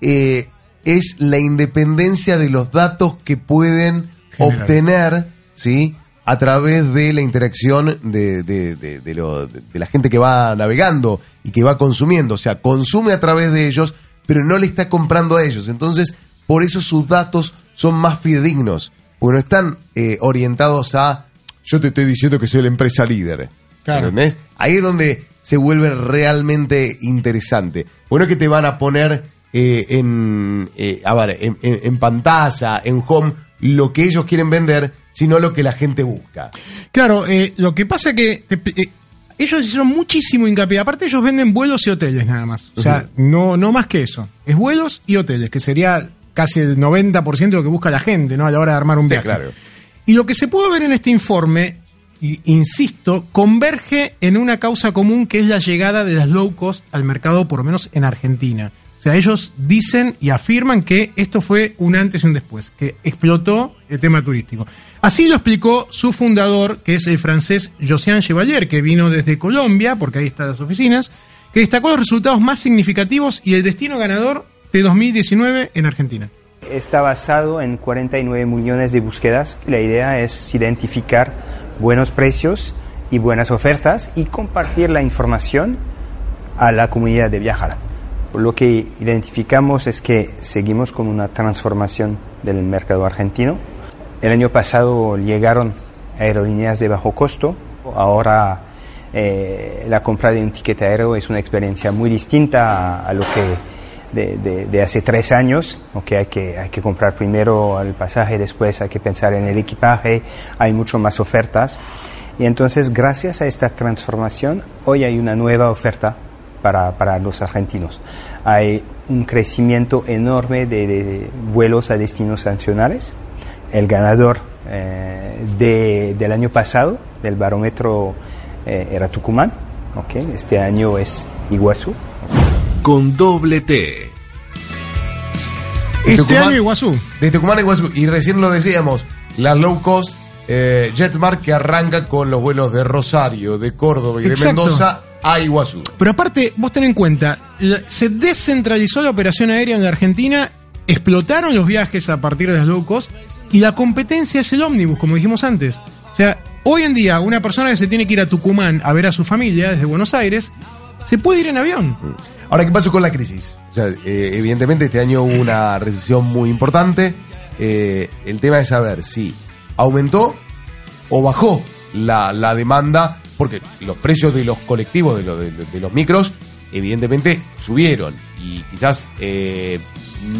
eh, es la independencia de los datos que pueden obtener, ¿sí? A través de la interacción de, de- de- de lo- de- la gente que va navegando y que va consumiendo. O sea, consume a través de ellos, pero no le está comprando a ellos. Entonces, por eso sus datos son más fidedignos. Porque no están eh, orientados a, yo te estoy diciendo que soy la empresa líder. Claro. ¿Entendés? Ahí es donde se vuelve realmente interesante. Bueno, que te van a poner eh, en, eh, a ver, en, en- en pantalla, en home, lo que ellos quieren vender, sino lo que la gente busca. Claro, eh, lo que pasa que te- eh, ellos hicieron muchísimo hincapié. Aparte, ellos venden vuelos y hoteles nada más. O sea, no, no más que eso. Es vuelos y hoteles, que sería casi el 90% de lo que busca la gente, ¿no? A la hora de armar un Sí, viaje. claro. Y lo que se pudo ver en este informe, y- insisto, converge en una causa común que es la llegada de las low cost al mercado, por lo menos en Argentina. Sea, ellos dicen y afirman que esto fue un antes y un después, que explotó el tema turístico. Así lo explicó su fundador, que es el francés Josiane Chevalier, que vino desde Colombia, porque ahí están las oficinas, que destacó los resultados más significativos y el destino ganador de 2019 en Argentina. Está basado en 49 millones de búsquedas. La idea es identificar buenos precios y buenas ofertas y compartir la información a la comunidad de Viajara. Lo que identificamos es que seguimos con una transformación del mercado argentino. El año pasado llegaron aerolíneas de bajo costo. Ahora eh, la compra de un ticket aéreo es una experiencia muy distinta a, a lo que de, hace tres años, ¿ok? hay, que, hay que comprar primero el pasaje, después hay que pensar en el equipaje, hay mucho más ofertas. Y entonces, gracias a esta transformación, hoy hay una nueva oferta para, para los argentinos. Hay un crecimiento enorme de, de vuelos a destinos nacionales. El ganador eh, de- del año pasado, del barómetro, eh, era Tucumán. ¿ok? Este año es Iguazú. Con doble T. Este Tucumán- año Iguazú. De Tucumán a Iguazú. Y recién lo decíamos, la low cost eh, Jetmark que arranca con los vuelos de Rosario, de Córdoba y de. Mendoza a Iguazú. Pero aparte, vos ten en cuenta, se descentralizó la operación aérea en la Argentina, explotaron los viajes a partir de las low cost y la competencia es el ómnibus, como dijimos antes. O sea, hoy en día una persona que se tiene que ir a Tucumán a ver a su familia desde Buenos Aires, se puede ir en avión. Ahora, ¿qué pasó con la crisis? O sea, eh, evidentemente este año hubo una recesión muy importante. Eh, el tema es saber si aumentó o bajó la, la demanda, porque los precios de los colectivos, de, lo- de- de los micros, evidentemente subieron. Y quizás eh,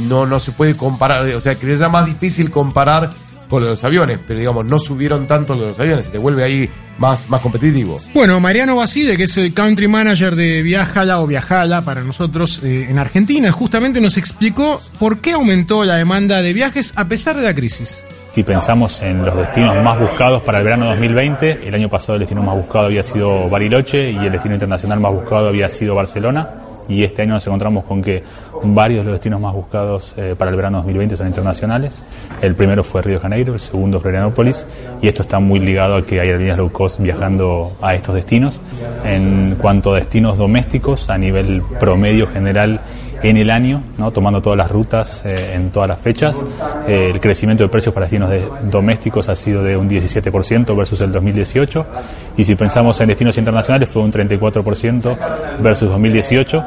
no, no se puede comparar, o sea, que es más difícil comparar con los aviones, pero digamos, no subieron tanto los aviones, se te vuelve ahí más, más competitivo. Bueno, Mariano Baside, que es el country manager de Viajala o Viajala para nosotros eh, en Argentina, justamente nos explicó por qué aumentó la demanda de viajes a pesar de la crisis. Si pensamos en los destinos más buscados para el verano 2020, el año pasado el destino más buscado había sido Bariloche y el destino internacional más buscado había sido Barcelona. Y este año nos encontramos con que varios de los destinos más buscados eh, para el verano 2020 son internacionales. El primero fue Río Janeiro, el segundo Florianópolis, y esto está muy ligado a que hay aerolíneas low cost viajando a estos destinos. En cuanto a destinos domésticos, a nivel promedio general en el año, ¿no? tomando todas las rutas eh, en todas las fechas. Eh, el crecimiento de precios para destinos de- domésticos ha sido de un 17% versus el 2018 y si pensamos en destinos internacionales fue un 34% versus 2018.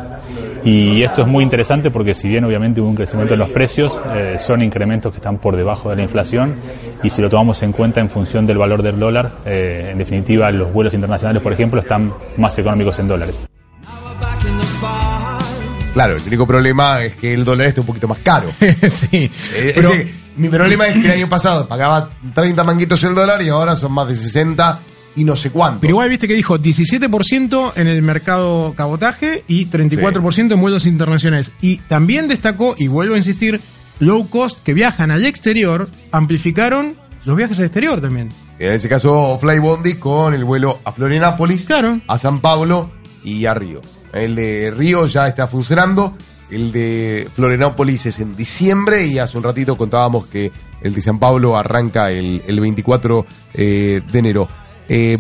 Y esto es muy interesante porque si bien obviamente hubo un crecimiento en los precios, eh, son incrementos que están por debajo de la inflación y si lo tomamos en cuenta en función del valor del dólar, eh, en definitiva los vuelos internacionales, por ejemplo, están más económicos en dólares. Claro, el único problema es que el dólar está un poquito más caro. *laughs* sí. Eh, Pero- ese- mi problema es que el año pasado pagaba 30 manguitos el dólar y ahora son más de 60 y no sé cuánto. Pero igual viste que dijo 17% en el mercado cabotaje y 34% en vuelos internacionales. Y también destacó, y vuelvo a insistir, low cost que viajan al exterior, amplificaron los viajes al exterior también. En ese caso, Flybondi con el vuelo a Florianápolis, Claro. a San Pablo y a Río. El de Río ya está funcionando. El de Florianópolis es en diciembre y hace un ratito contábamos que el de San Pablo arranca el, el 24 eh, de enero. Eh,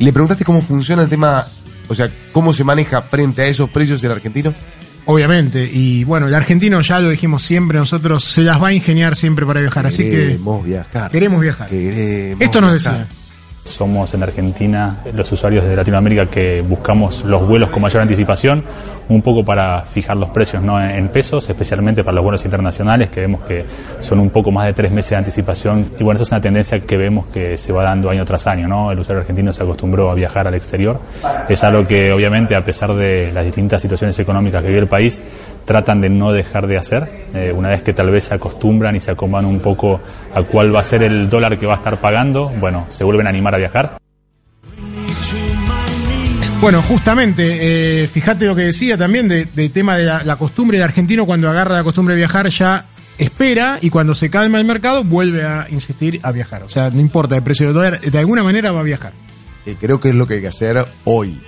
¿Le preguntaste cómo funciona el tema, o sea, cómo se maneja frente a esos precios el argentino? Obviamente. Y bueno, el argentino ya lo dijimos siempre, nosotros se las va a ingeniar siempre para viajar. Así que Queremos viajar. queremos viajar. Queremos Esto nos viajar. decía. Somos en Argentina los usuarios de Latinoamérica que buscamos los vuelos con mayor anticipación, un poco para fijar los precios no en pesos, especialmente para los vuelos internacionales, que vemos que son un poco más de tres meses de anticipación. Y bueno, eso es una tendencia que vemos que se va dando año tras año, ¿no? El usuario argentino se acostumbró a viajar al exterior. Es algo que obviamente, a pesar de las distintas situaciones económicas que vive el país, tratan de no dejar de hacer. Eh, una vez que tal vez se acostumbran y se acomodan un poco a cuál va a ser el dólar que va a estar pagando, bueno, se vuelven a animar a viajar. Bueno, justamente, eh, fíjate lo que decía también de, de tema de la, la costumbre de argentino cuando agarra la costumbre de viajar ya espera y cuando se calma el mercado vuelve a insistir a viajar. O sea, no importa el precio del dólar, de alguna manera va a viajar. Que creo que es lo que hay que hacer hoy.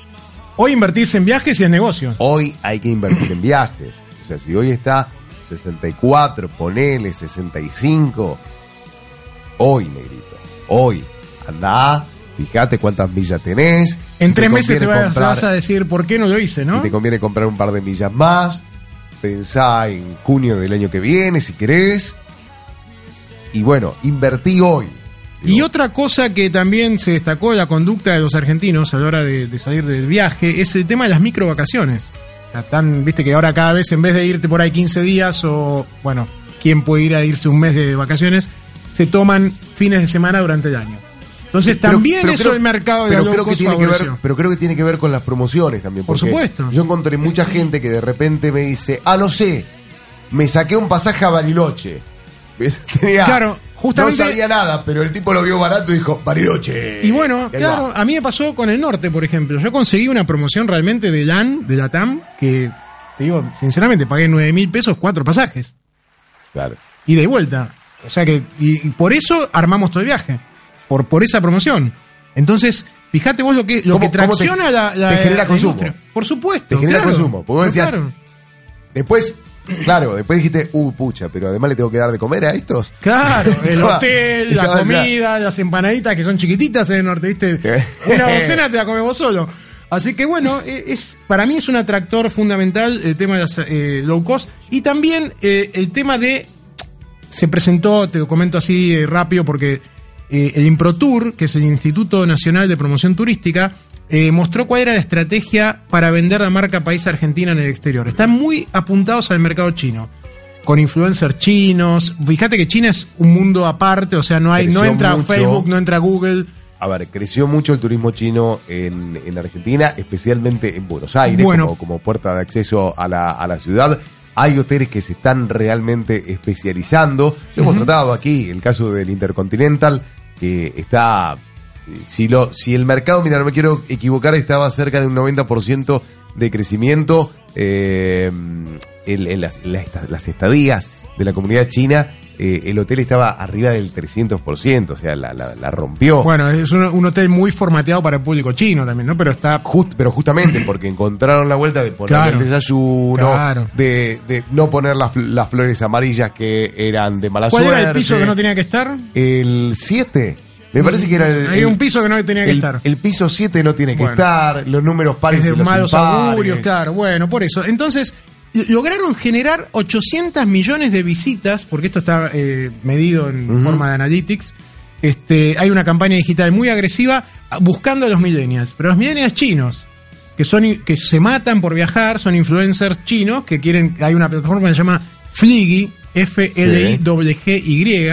Hoy invertirse en viajes y en negocios. Hoy hay que invertir en viajes. O sea, si hoy está 64, ponele 65, hoy, negrito, hoy, anda, fíjate cuántas millas tenés. En si te tres meses te vas, comprar- vas a decir por qué no lo hice, ¿no? Si te conviene comprar un par de millas más, pensá en junio del año que viene, si querés. Y bueno, invertí hoy. Y otra cosa que también se destacó de la conducta de los argentinos a la hora de, de salir del viaje es el tema de las microvacaciones. O sea, tan, viste que ahora cada vez en vez de irte por ahí 15 días o, bueno, quién puede ir a irse un mes de vacaciones, se toman fines de semana durante el año. Entonces Pero- también pero eso creo- el mercado de pero creo que tiene que ver favoreció. Pero creo que tiene que ver con las promociones también. Por supuesto. Yo encontré mucha gente que de repente me dice, ah, no sé, me saqué un pasaje a Bariloche. *laughs* Tenía- Claro, justamente- No sabía nada, pero el tipo lo vio barato y dijo, Bariloche. Y bueno, claro, va. a mí me pasó con el norte, por ejemplo. Yo conseguí una promoción realmente de LAN, de la TAM, que, te digo, sinceramente, pagué 9 mil pesos, cuatro pasajes. Claro. Y de vuelta. O sea que, y, y por eso armamos todo el viaje. Por, por esa promoción. Entonces, fíjate vos lo que, lo ¿Cómo- que te- tracciona la, la- te genera la consumo? industria. Por supuesto. Te genera claro. consumo. Porque vos decías, claro. Después, claro, después dijiste, uh, pucha, pero además le tengo que dar de comer a estos. Claro, *laughs* el Estaba- hotel, la ya- comida, las empanaditas que son chiquititas en el norte, ¿viste? *laughs* Una docena te la comes vos solo. Así que bueno, eh, es, para mí es un atractor fundamental el tema de las eh, low cost y también eh, el tema de se presentó, te lo comento así eh, rápido porque eh, el ImproTour, que es el Instituto Nacional de Promoción Turística, eh, mostró cuál era la estrategia para vender la marca País Argentina en el exterior. Están muy apuntados al mercado chino. Con influencers chinos. Fíjate que China es un mundo aparte, o sea, no hay, no entra mucho. Facebook, no entra Google. A ver, creció mucho el turismo chino en, en Argentina, especialmente en Buenos Aires, Bueno. como, como puerta de acceso a la, a la ciudad. Hay hoteles que se están realmente especializando. Lo hemos tratado aquí, el caso del Intercontinental, que está. Si, lo, si el mercado, mira, no me quiero equivocar, estaba cerca de un 90% de crecimiento. eh, en, en las, las esta- las estadías de la comunidad china, eh, el hotel estaba arriba del 300%, o sea, la, la- la rompió. Bueno, es un, un hotel muy formateado para el público chino también, ¿no? Pero está. Just- pero justamente *clears throat* porque encontraron la vuelta de poner Claro. el desayuno, Claro. de, de no poner las, fl- las flores amarillas que eran de mala ¿Cuál suerte. era el piso que no tenía que estar? El 7. Me parece que era el. Hay el- un piso que no tenía que el, estar. el piso 7 no tiene que Bueno. estar, los números pares Es de malos augurios, claro. Bueno, por eso. Entonces, lograron generar 800 millones de visitas, porque esto está eh, medido en forma de analytics. Este, hay una campaña digital muy agresiva buscando a los millennials, pero los millennials chinos, que son que se matan por viajar, son influencers chinos que quieren, hay una plataforma que se llama Fliggy, F L I G G Y,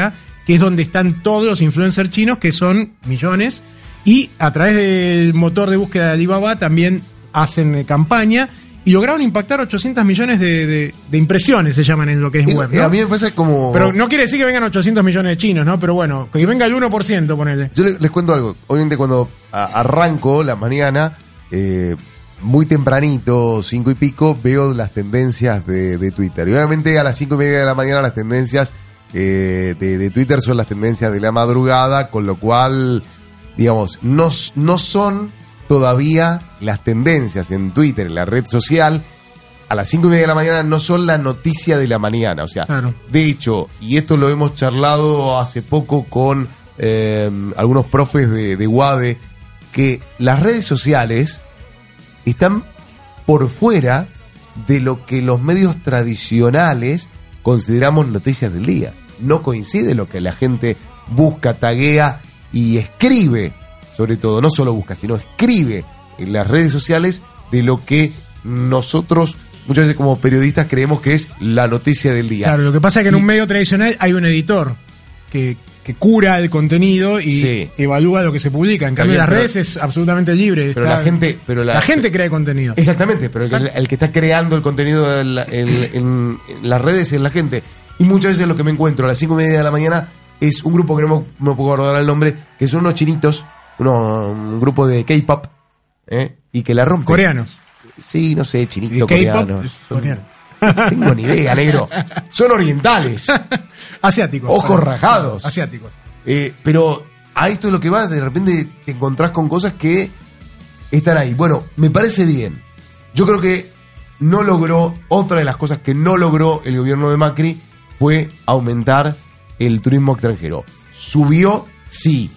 que es donde están todos los influencers chinos que son millones y a través del motor de búsqueda de Alibaba también hacen eh, campaña y lograron impactar 800 millones de, de- de impresiones, se llaman en lo que es Y- web. A mí me parece como. Pero no quiere decir que vengan 800 millones de chinos, ¿no? Pero bueno, que venga el 1%, ponele. Yo le- les, cuento algo. Obviamente cuando arranco la mañana, eh, muy tempranito, cinco y pico, veo las tendencias de, de Twitter. Y obviamente a las cinco y media de la mañana las tendencias eh, de, de Twitter son las tendencias de la madrugada, con lo cual, digamos, no, no son todavía las tendencias en Twitter, en la red social. A las cinco y media de la mañana no son la noticia de la mañana. O sea, Claro. de hecho, y esto lo hemos charlado hace poco con eh, algunos profes de, de UADE, que las redes sociales están por fuera de lo que los medios tradicionales consideramos noticias del día. No coincide lo que la gente busca, taguea y escribe, sobre todo, no solo busca, sino escribe en las redes sociales de lo que nosotros muchas veces como periodistas creemos que es la noticia del día. Claro, lo que pasa es que en Y- un medio tradicional hay un editor que, que cura el contenido y Sí. evalúa lo que se publica. En cambio, las redes es absolutamente libre. Pero está- la gente, pero la, la gente crea el contenido. Exactamente, pero el que, el que está creando el contenido en, la- en- en- en las redes es la gente. Y muchas veces lo que me encuentro a las cinco y media de la mañana es un grupo que no me, puedo acordar el nombre, que son unos chinitos, uno, un grupo de K-pop, ¿eh? y que la rompen. Coreanos. Sí, no sé, chinito K-pop coreano. No tengo ni idea, negro. Son orientales. *laughs* Asiáticos. Ojos perdón. rajados. Asiáticos. Eh, pero a esto es lo que va, de repente te encontrás con cosas que están ahí. Bueno, me parece bien. Yo creo que no logró, otra de las cosas que no logró el gobierno de Macri fue aumentar el turismo extranjero. Subió, sí,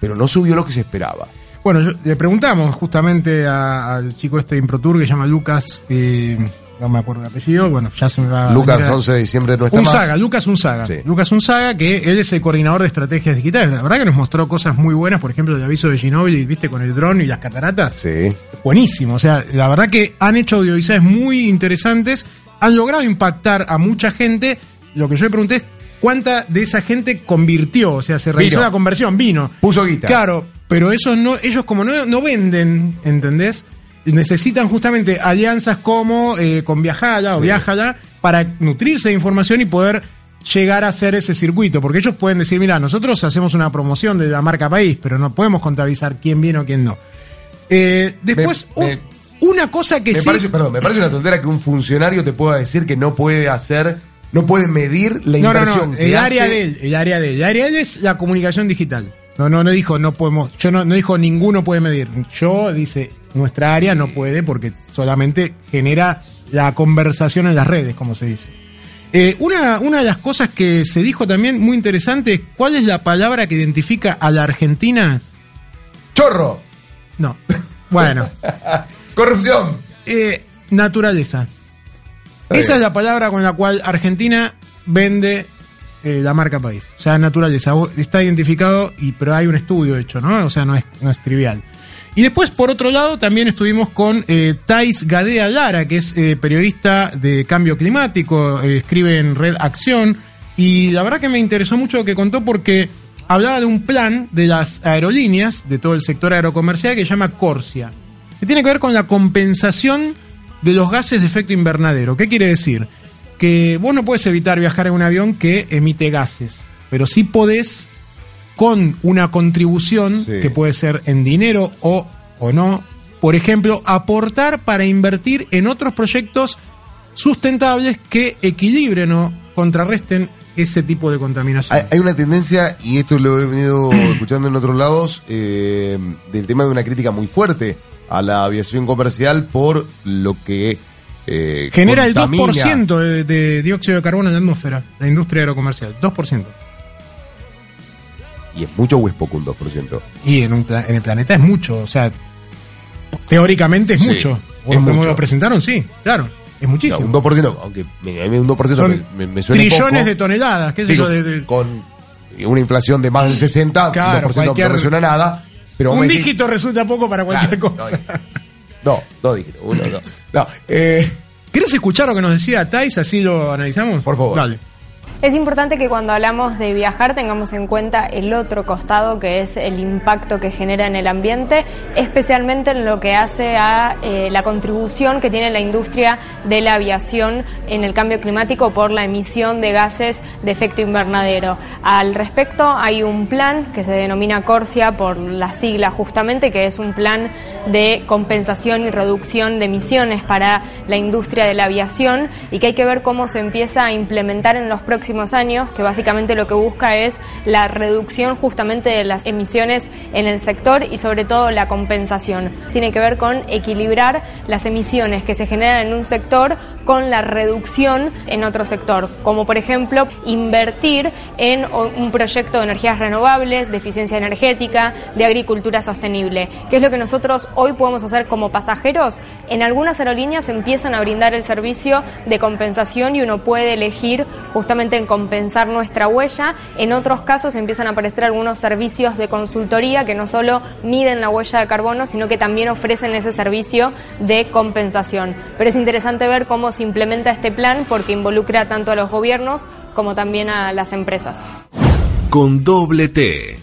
pero no subió lo que se esperaba. Bueno, yo- le preguntamos justamente a- al chico este de Improtour que se llama Lucas, eh, no me acuerdo el apellido, bueno, ya se me va Lucas, a- 11 de diciembre no está Unzaga, más. Lucas Unzaga. Sí. Lucas Unzaga, que él es el coordinador de estrategias digitales. La verdad que nos mostró cosas muy buenas, por ejemplo, el aviso de Ginóbili, viste, con el dron y las cataratas. Sí. Buenísimo. O sea, la verdad que han hecho audiovisuales muy interesantes, han logrado impactar a mucha gente. Lo que yo le pregunté es cuánta de esa gente convirtió, o sea, se realizó Vino. la conversión, vino. Puso guita. Claro, pero esos no, ellos como no, no venden, ¿entendés? Necesitan justamente alianzas como eh, con Viajala o Sí. Viajala para nutrirse de información y poder llegar a hacer ese circuito. Porque ellos pueden decir, mira, nosotros hacemos una promoción de la marca país, pero no podemos contabilizar quién viene o quién no. Eh, después, Me- un- una cosa que Me sí... parece, perdón, me parece una tontera que un funcionario te pueda decir que no puede hacer, no puede medir la no, no, inversión no, que el área hace. de él, el área de él. El área de él es la comunicación digital. No, no, no dijo, no podemos, yo no, no dijo ninguno puede medir. Yo, dice, nuestra área no puede porque solamente genera la conversación en las redes, como se dice. Eh, una, una de las cosas que se dijo también muy interesante es cuál es la palabra que identifica a la Argentina. ¡Chorro! No. Bueno. *laughs* Corrupción. Eh, naturaleza. Esa es la palabra con la cual Argentina vende eh, la marca país. O sea, naturaleza. Está identificado, y, pero hay un estudio hecho, ¿no? O sea, no es, no es trivial. Y después, por otro lado, también estuvimos con eh, Thais Gadea Lara, que es eh, periodista de cambio climático, eh, escribe en Red Acción, y la verdad que me interesó mucho lo que contó porque hablaba de un plan de las aerolíneas, de todo el sector aerocomercial, que se llama Corsia, que tiene que ver con la compensación de los gases de efecto invernadero. ¿Qué quiere decir? Que vos no puedes evitar viajar en un avión que emite gases, pero sí podés con una contribución Sí. que puede ser en dinero o, o no, por ejemplo, aportar para invertir en otros proyectos sustentables que equilibren o contrarresten ese tipo de contaminación. Hay, hay una tendencia, y esto lo he venido *clears throat* escuchando en otros lados, eh, del tema de una crítica muy fuerte a la aviación comercial por lo que eh, Genera el contamina. 2% de, de dióxido de carbono en la atmósfera, la industria aerocomercial. 2%. ¿Y es mucho o es poco un 2%? Y en, un pla- en el planeta es mucho, o sea, teóricamente es Sí, mucho. O es como mucho. lo presentaron, sí, claro, es muchísimo. O sea, un 2%, aunque me, a mí un 2% Son me, me- suena trillones poco. de toneladas, qué sé Digo, yo, de- de- Con una inflación de más del 60, Claro, un 2% cualquier- no me suena nada. Pero un decís- dígito resulta poco para cualquier Claro, cosa. No, dos dígitos, uno, dos. No, eh, ¿Querés escuchar lo que nos decía Thais? Así lo analizamos. Por favor. Dale. Es importante que cuando hablamos de viajar tengamos en cuenta el otro costado que es el impacto que genera en el ambiente, especialmente en lo que hace a eh, la contribución que tiene la industria de la aviación en el cambio climático por la emisión de gases de efecto invernadero. Al respecto hay un plan que se denomina Corsia por la sigla justamente, que es un plan de compensación y reducción de emisiones para la industria de la aviación y que hay que ver cómo se empieza a implementar en los próximos años, que básicamente lo que busca es la reducción justamente de las emisiones en el sector y sobre todo la compensación. Tiene que ver con equilibrar las emisiones que se generan en un sector con la reducción en otro sector, como por ejemplo invertir en un proyecto de energías renovables, de eficiencia energética, de agricultura sostenible, que es lo que nosotros hoy podemos hacer como pasajeros. En algunas aerolíneas empiezan a brindar el servicio de compensación y uno puede elegir justamente en compensar nuestra huella. En otros casos empiezan a aparecer algunos servicios de consultoría que no solo miden la huella de carbono, sino que también ofrecen ese servicio de compensación. Pero es interesante ver cómo se implementa este plan porque involucra tanto a los gobiernos como también a las empresas. Con doble T.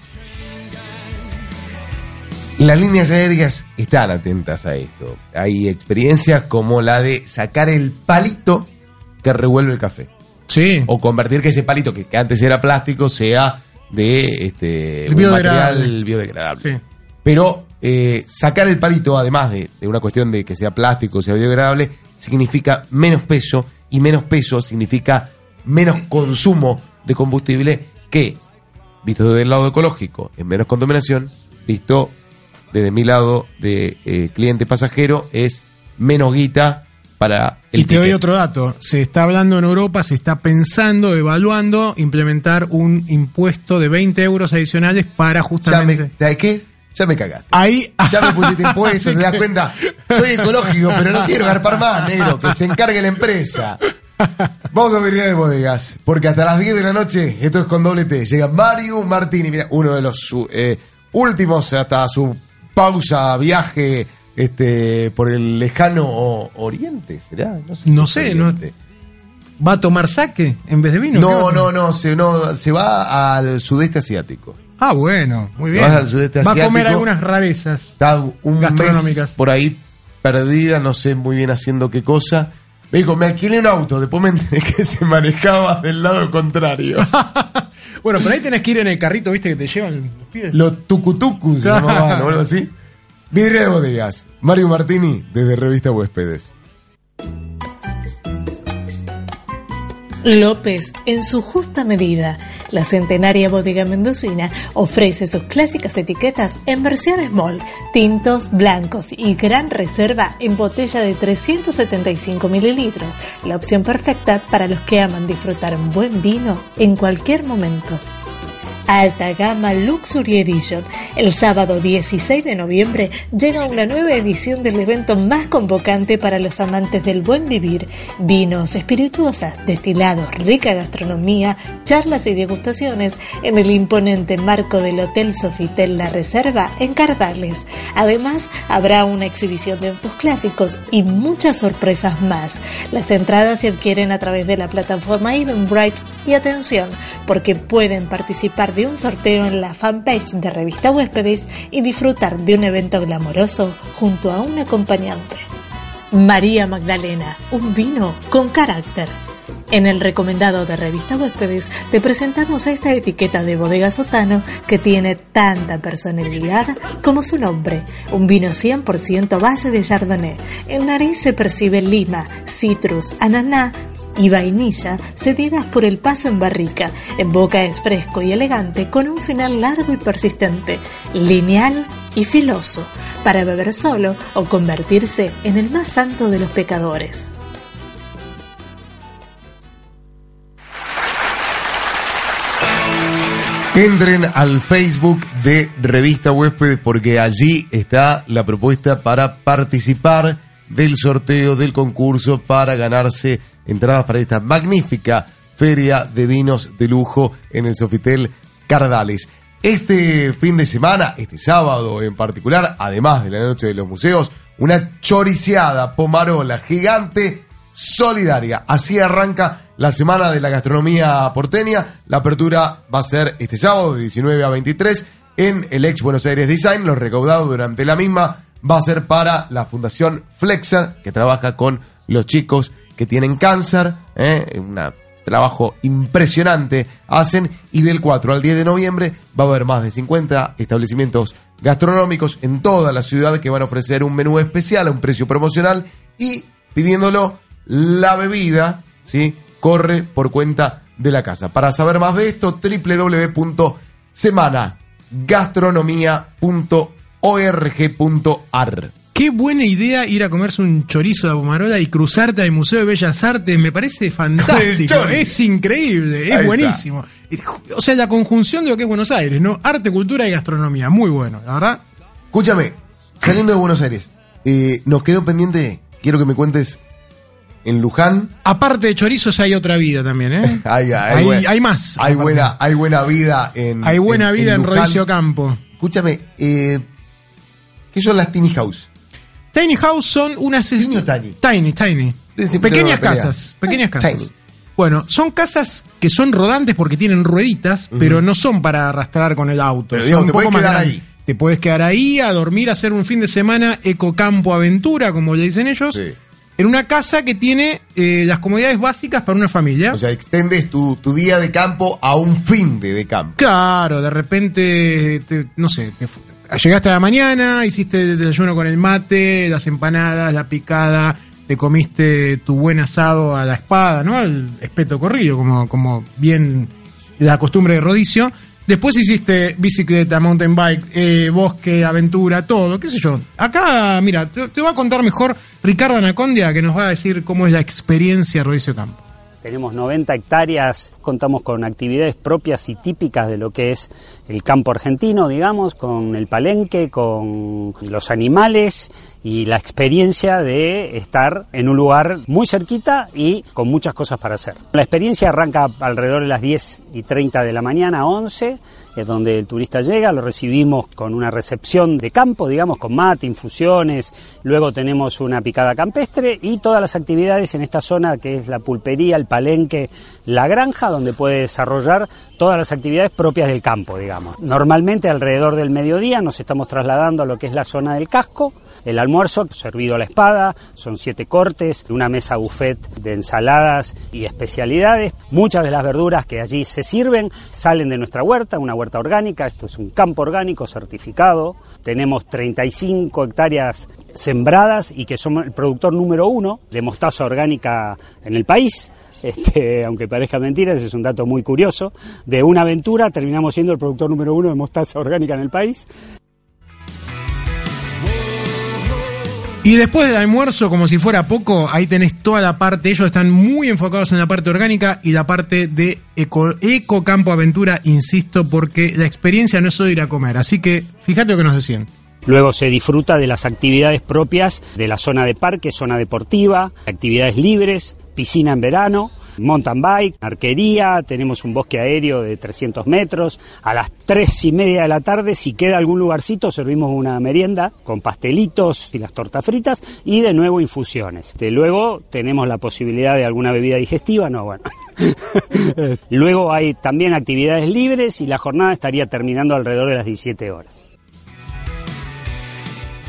Las líneas aéreas están atentas a esto. Hay experiencias como la de sacar el palito que revuelve el café. Sí. O convertir que ese palito que, que antes era plástico sea de este un Biodegradable. material biodegradable. Sí. Pero eh, sacar el palito, además de, de una cuestión de que sea plástico, sea biodegradable, significa menos peso y menos peso significa menos consumo de combustible que, visto desde el lado ecológico, es menos contaminación, visto desde mi lado de eh, cliente pasajero, es menos guita para el Y te doy otro dato. Se está hablando en Europa, se está pensando, evaluando implementar un impuesto de 20 euros adicionales para Ya justamente... me, ¿Sabes qué? Ya me cagaste. Ahí... Ya me pusiste *laughs* impuestos, te das que- cuenta. Soy ecológico, pero no quiero garpar más, negro. Que se encargue la empresa. Vamos a venir de bodegas, porque hasta las 10 de la noche, esto es con doble T, llega Mario Martini, mira, uno de los su- eh, últimos hasta su pausa, viaje este por el lejano oriente, ¿será? No sé. No sé, no-. ¿Va a tomar saque en vez de vino? ¿Qué va No, no, no, se, no, se va al sudeste asiático. Ah, bueno, muy Se bien. va al sudeste Va a comer asiático. algunas rarezas. Está un Gastronómicas. mes por ahí perdida, no sé muy bien haciendo qué cosa. Me dijo, me alquilé un auto, después me enteré que se manejaba del lado contrario. *laughs* Bueno, pero ahí tenés que ir en el carrito, ¿viste? Que te llevan los pies. Los tucutucus, se *laughs* llamaban, o algo así. Vidrio de bodegas. Mario Martini, desde Revista Huéspedes. López, en su justa medida. La centenaria bodega mendocina ofrece sus clásicas etiquetas en versión small, tintos, blancos y gran reserva en botella de 375 mililitros. La opción perfecta para los que aman disfrutar un buen vino en cualquier momento. Alta Gama Luxury Edition. El sábado 16 de noviembre llega una nueva edición del evento más convocante para los amantes del buen vivir. Vinos, espirituosas, destilados, rica gastronomía, charlas y degustaciones en el imponente marco del Hotel Sofitel La Reserva en Cardales. Además, habrá una exhibición de autos clásicos y muchas sorpresas más. Las entradas se adquieren a través de la plataforma Eventbrite y atención, porque pueden participar de un sorteo en la fanpage de Revista Huéspedes y disfrutar de un evento glamoroso junto a un acompañante. María Magdalena, un vino con carácter. En el recomendado de Revista Huéspedes te presentamos esta etiqueta de bodega sotano que tiene tanta personalidad como su nombre. Un vino 100% base de Chardonnay. En nariz se percibe lima, citrus, ananá, y vainilla cedidas por el paso en barrica. En boca es fresco y elegante con un final largo y persistente, lineal y filoso, para beber solo o convertirse en el más santo de los pecadores. Entren al Facebook de Revista Huéspedes porque allí está la propuesta para participar del sorteo del concurso para ganarse entradas para esta magnífica feria de vinos de lujo en el Sofitel Cardales. Este fin de semana, este sábado en particular, además de la noche de los museos, una choriciada pomarola gigante solidaria. Así arranca la semana de la gastronomía porteña. La apertura va a ser este sábado de 19 a 23 en el ex Buenos Aires Design. Lo recaudado durante la misma va a ser para la Fundación Flexer, que trabaja con los chicos que tienen cáncer. ¿eh? Un trabajo impresionante hacen. Y del 4 al 10 de noviembre va a haber más de 50 establecimientos gastronómicos en toda la ciudad que van a ofrecer un menú especial a un precio promocional y pidiéndolo la bebida, ¿sí? Corre por cuenta de la casa. Para saber más de esto, www.semanagastronomía.org.ar. Qué buena idea ir a comerse un chorizo de Pomarola y cruzarte al Museo de Bellas Artes. Me parece fantástico. Es increíble. Es Ahí buenísimo. O sea, la conjunción de lo que es Buenos Aires, ¿no? Arte, cultura y gastronomía. Muy bueno, la verdad. Escúchame, saliendo de Buenos Aires, eh, nos quedó pendiente, quiero que me cuentes, en Luján. Aparte de chorizos hay otra vida también, ¿eh? *laughs* Hay, Hay- buena- hay más, Hay aparte. buena, hay buena vida en. Hay buena vida en. Rodicio Campo. Escúchame, eh, ¿qué son las tiny house? Tiny House son unas... ¿Tiny tiny? Tiny, Pequeñas casas, pequeñas casas. Tiny. Bueno, son casas que son rodantes porque tienen rueditas, pero no son para arrastrar con el auto. Pero, digamos, te más quedar ahí. Te puedes quedar ahí a dormir, a hacer un fin de semana ecocampo aventura, como le dicen ellos, en una casa que tiene eh, las comodidades básicas para una familia. O sea, extendes tu, tu día de campo a un fin de, de campo. Claro, de repente, te- no sé, te llegaste a la mañana, hiciste el desayuno con el mate, las empanadas, la picada, te comiste tu buen asado a la espada, ¿no? Al espeto corrido, como, como bien la costumbre de Rodicio. Después hiciste bicicleta, mountain bike, eh, bosque, aventura, todo, qué sé yo. Acá, mira, te, te va a contar mejor Ricardo Anacondia, que nos va a decir cómo es la experiencia Rodicio Campo. Tenemos 90 hectáreas, contamos con actividades propias y típicas de lo que es el campo argentino, digamos, con el palenque, con los animales y la experiencia de estar en un lugar muy cerquita y con muchas cosas para hacer. La experiencia arranca alrededor de las 10 y 30 de la mañana, 11, es donde el turista llega, lo recibimos con una recepción de campo, digamos, con mate, infusiones, luego tenemos una picada campestre y todas las actividades en esta zona que es la pulpería, el palenque, la granja, donde puede desarrollar todas las actividades propias del campo, digamos. Normalmente alrededor del mediodía nos estamos trasladando a lo que es la zona del casco, el almuerzo servido a la espada, son siete cortes, una mesa buffet de ensaladas y especialidades. Muchas de las verduras que allí se sirven salen de nuestra huerta, una huerta orgánica, esto es un campo orgánico certificado. Tenemos 35 hectáreas sembradas y que somos el productor número uno de mostaza orgánica en el país. Este, aunque parezca mentira, ese es un dato muy curioso. De una aventura terminamos siendo el productor número uno de mostaza orgánica en el país. Y después del almuerzo, como si fuera poco, ahí tenés toda la parte, ellos están muy enfocados en la parte orgánica y la parte de eco, eco campo aventura, insisto, porque la experiencia no es solo ir a comer. Así que fíjate lo que nos decían. Luego se disfruta de las actividades propias de la zona de parque, zona deportiva, actividades libres, piscina en verano, mountain bike, arquería, tenemos un bosque aéreo de 300 metros. A las tres y media de la tarde, si queda algún lugarcito, servimos una merienda con pastelitos y las tortas fritas y de nuevo infusiones. De luego tenemos la posibilidad de alguna bebida digestiva, no, bueno. *laughs* luego hay también actividades libres y la jornada estaría terminando alrededor de las 17 horas.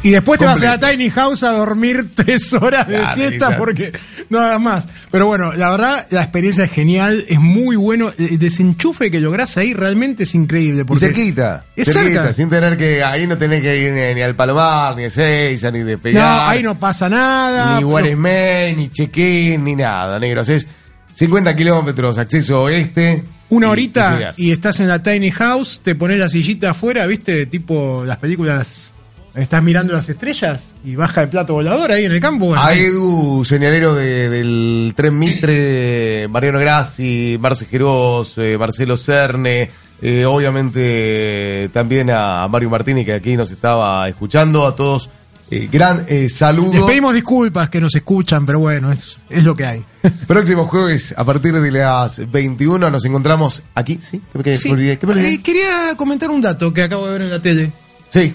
Y después te vas a la Tiny House a dormir *laughs* tres horas de Claro, siesta claro. porque no hagas más. Pero bueno, la verdad, la experiencia es genial, es muy bueno. El desenchufe que lográs ahí realmente es increíble. Y Porque cerquita. Es cerquita, cerca. sin tener que. Ahí no tenés que ir ni, ni al Palomar, ni a Seiza, ni de No, pegar. ahí no pasa nada. Ni Guaresmé, ni check-in, ni nada, negro. Haces 50 kilómetros, acceso oeste. Una y- y horita llegás. y estás en la tiny house, te pones la sillita afuera, ¿viste? Tipo las películas, estás mirando las estrellas y baja el plato volador ahí en el campo. bueno, A. Edu, señalero de- del Tren Mitre, Mariano Grassi, Marce Geroz, eh, Marcelo Cerne, eh, obviamente también a Mario Martini que aquí nos estaba escuchando, a todos, eh, gran eh, Les saludo. pedimos disculpas que nos escuchan, pero bueno, es, es lo que hay. *laughs* Próximo jueves, a partir de las 21, nos encontramos aquí, ¿sí? ¿Qué, qué- Sí. qué me olvidé? ¿Qué me olvidé? Quería comentar un dato que acabo de ver en la tele. Sí.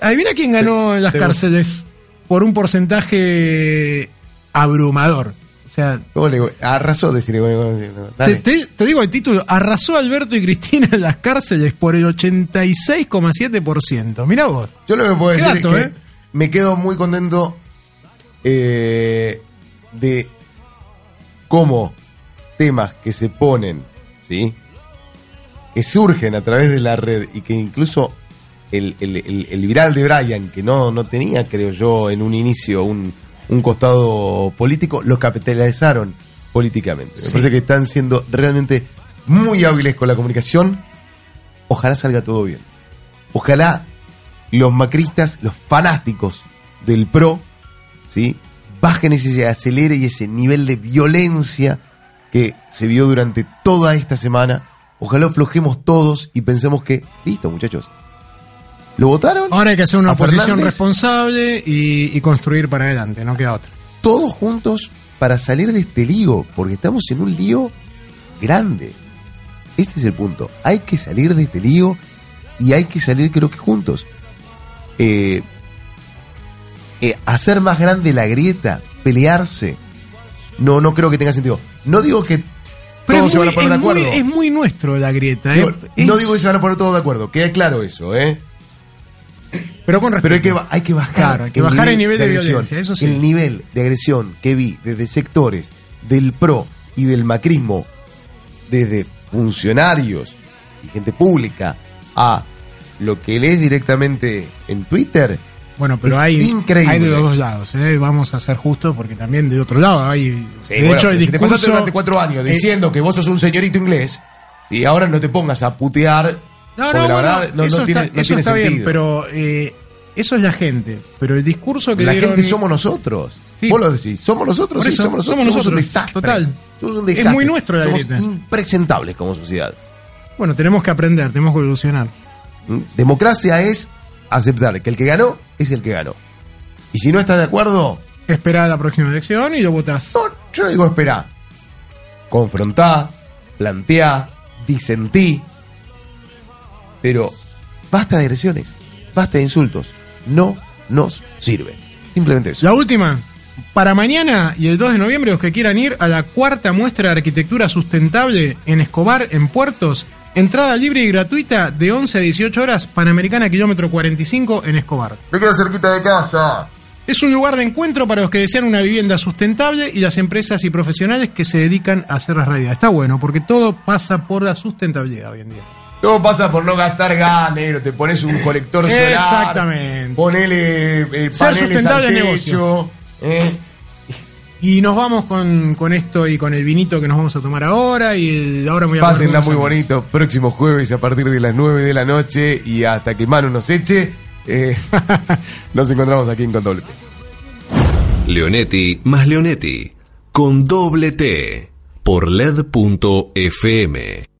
Adivina quién ganó en las cárceles por un porcentaje abrumador. O sea, ¿Cómo le? Arrasó, bueno, te, te- te digo el título, arrasó Alberto y Cristina en las cárceles por el 86,7%. Mirá vos. Yo lo que puedo decir dato, es que ¿eh? me quedo muy contento eh, de cómo temas que se ponen, ¿sí? Que surgen a través de la red y que incluso el, el- el- el viral de Brian, que no, no tenía, creo yo, en un inicio un, un costado político, lo capitalizaron políticamente. Me parece que están siendo realmente muy hábiles con la comunicación. Ojalá salga todo bien. Ojalá los macristas, los fanáticos del PRO, ¿sí? bajen ese, se acelere y ese nivel de violencia que se vio durante toda esta semana. Ojalá aflojemos todos y pensemos que, listo muchachos, ¿lo votaron? Ahora hay que hacer una ¿A oposición responsable y, y construir para adelante, no queda otra. Todos juntos para salir de este lío, porque estamos en un lío grande. Este es el punto. Hay que salir de este lío y hay que salir creo que juntos. Eh, eh, hacer más grande la grieta, pelearse, no, no creo que tenga sentido. No digo que Pero todos es se van muy, a poner de muy- acuerdo. es muy nuestro la grieta. ¿eh? no Es- digo que se van a poner todos de acuerdo, queda claro eso, ¿eh? Pero con Pero hay que, hay que bajar, hay que bajar el nivel de violencia, eso sí. El nivel de agresión que vi desde sectores del PRO y del macrismo, desde funcionarios y gente pública, a lo que lees directamente en Twitter, Bueno, pero es hay, increíble. hay de los dos lados, ¿eh? vamos a ser justos porque también de otro lado hay... Sí, de bueno, hecho, el te pasaste durante cuatro años eh, diciendo que vos sos un señorito inglés y ahora no te pongas a putear, No, porque no, la bueno, verdad no, eso no tiene, está, no eso está bien, pero eh, eso es la gente. Pero el discurso que la dieron... gente somos nosotros. Sí. Vos lo decís, somos nosotros, sí, somos nosotros, somos somos un nosotros, desastre. total. Somos un Es desastre. muy nuestro la Somos grieta. impresentables como sociedad. Bueno, tenemos que aprender, tenemos que evolucionar. ¿Mm? Democracia es aceptar que el que ganó es el que ganó. Y si no estás de acuerdo, Esperá la próxima elección y lo votás. no, yo digo esperá. Confrontá, planteá, disentí. Pero basta de agresiones, basta de insultos. No nos sirve. Simplemente eso. La última. Para mañana y el 2 de noviembre, los que quieran ir a la cuarta muestra de arquitectura sustentable en Escobar, en Puertos, entrada libre y gratuita de 11 a 18 horas, Panamericana kilómetro 45 en Escobar. Me queda cerquita de casa. Es un lugar de encuentro para los que desean una vivienda sustentable y las empresas y profesionales que se dedican a hacer la realidad. Está bueno, porque todo pasa por la sustentabilidad hoy en día. Todo pasa por no gastar gas, negro. Te pones un colector solar. Exactamente. Ponele eh, Ser paneles sustentable al techo. eh. Y nos vamos con, con esto y con el vinito que nos vamos a tomar ahora. Y el- ahora me voy a Pásenla muy bonito. Próximo jueves a partir de las 9 de la noche y hasta que Manu nos eche, eh, *laughs* nos encontramos aquí en Condoble. Leonetti más Leonetti. Con doble T. Por LED.fm.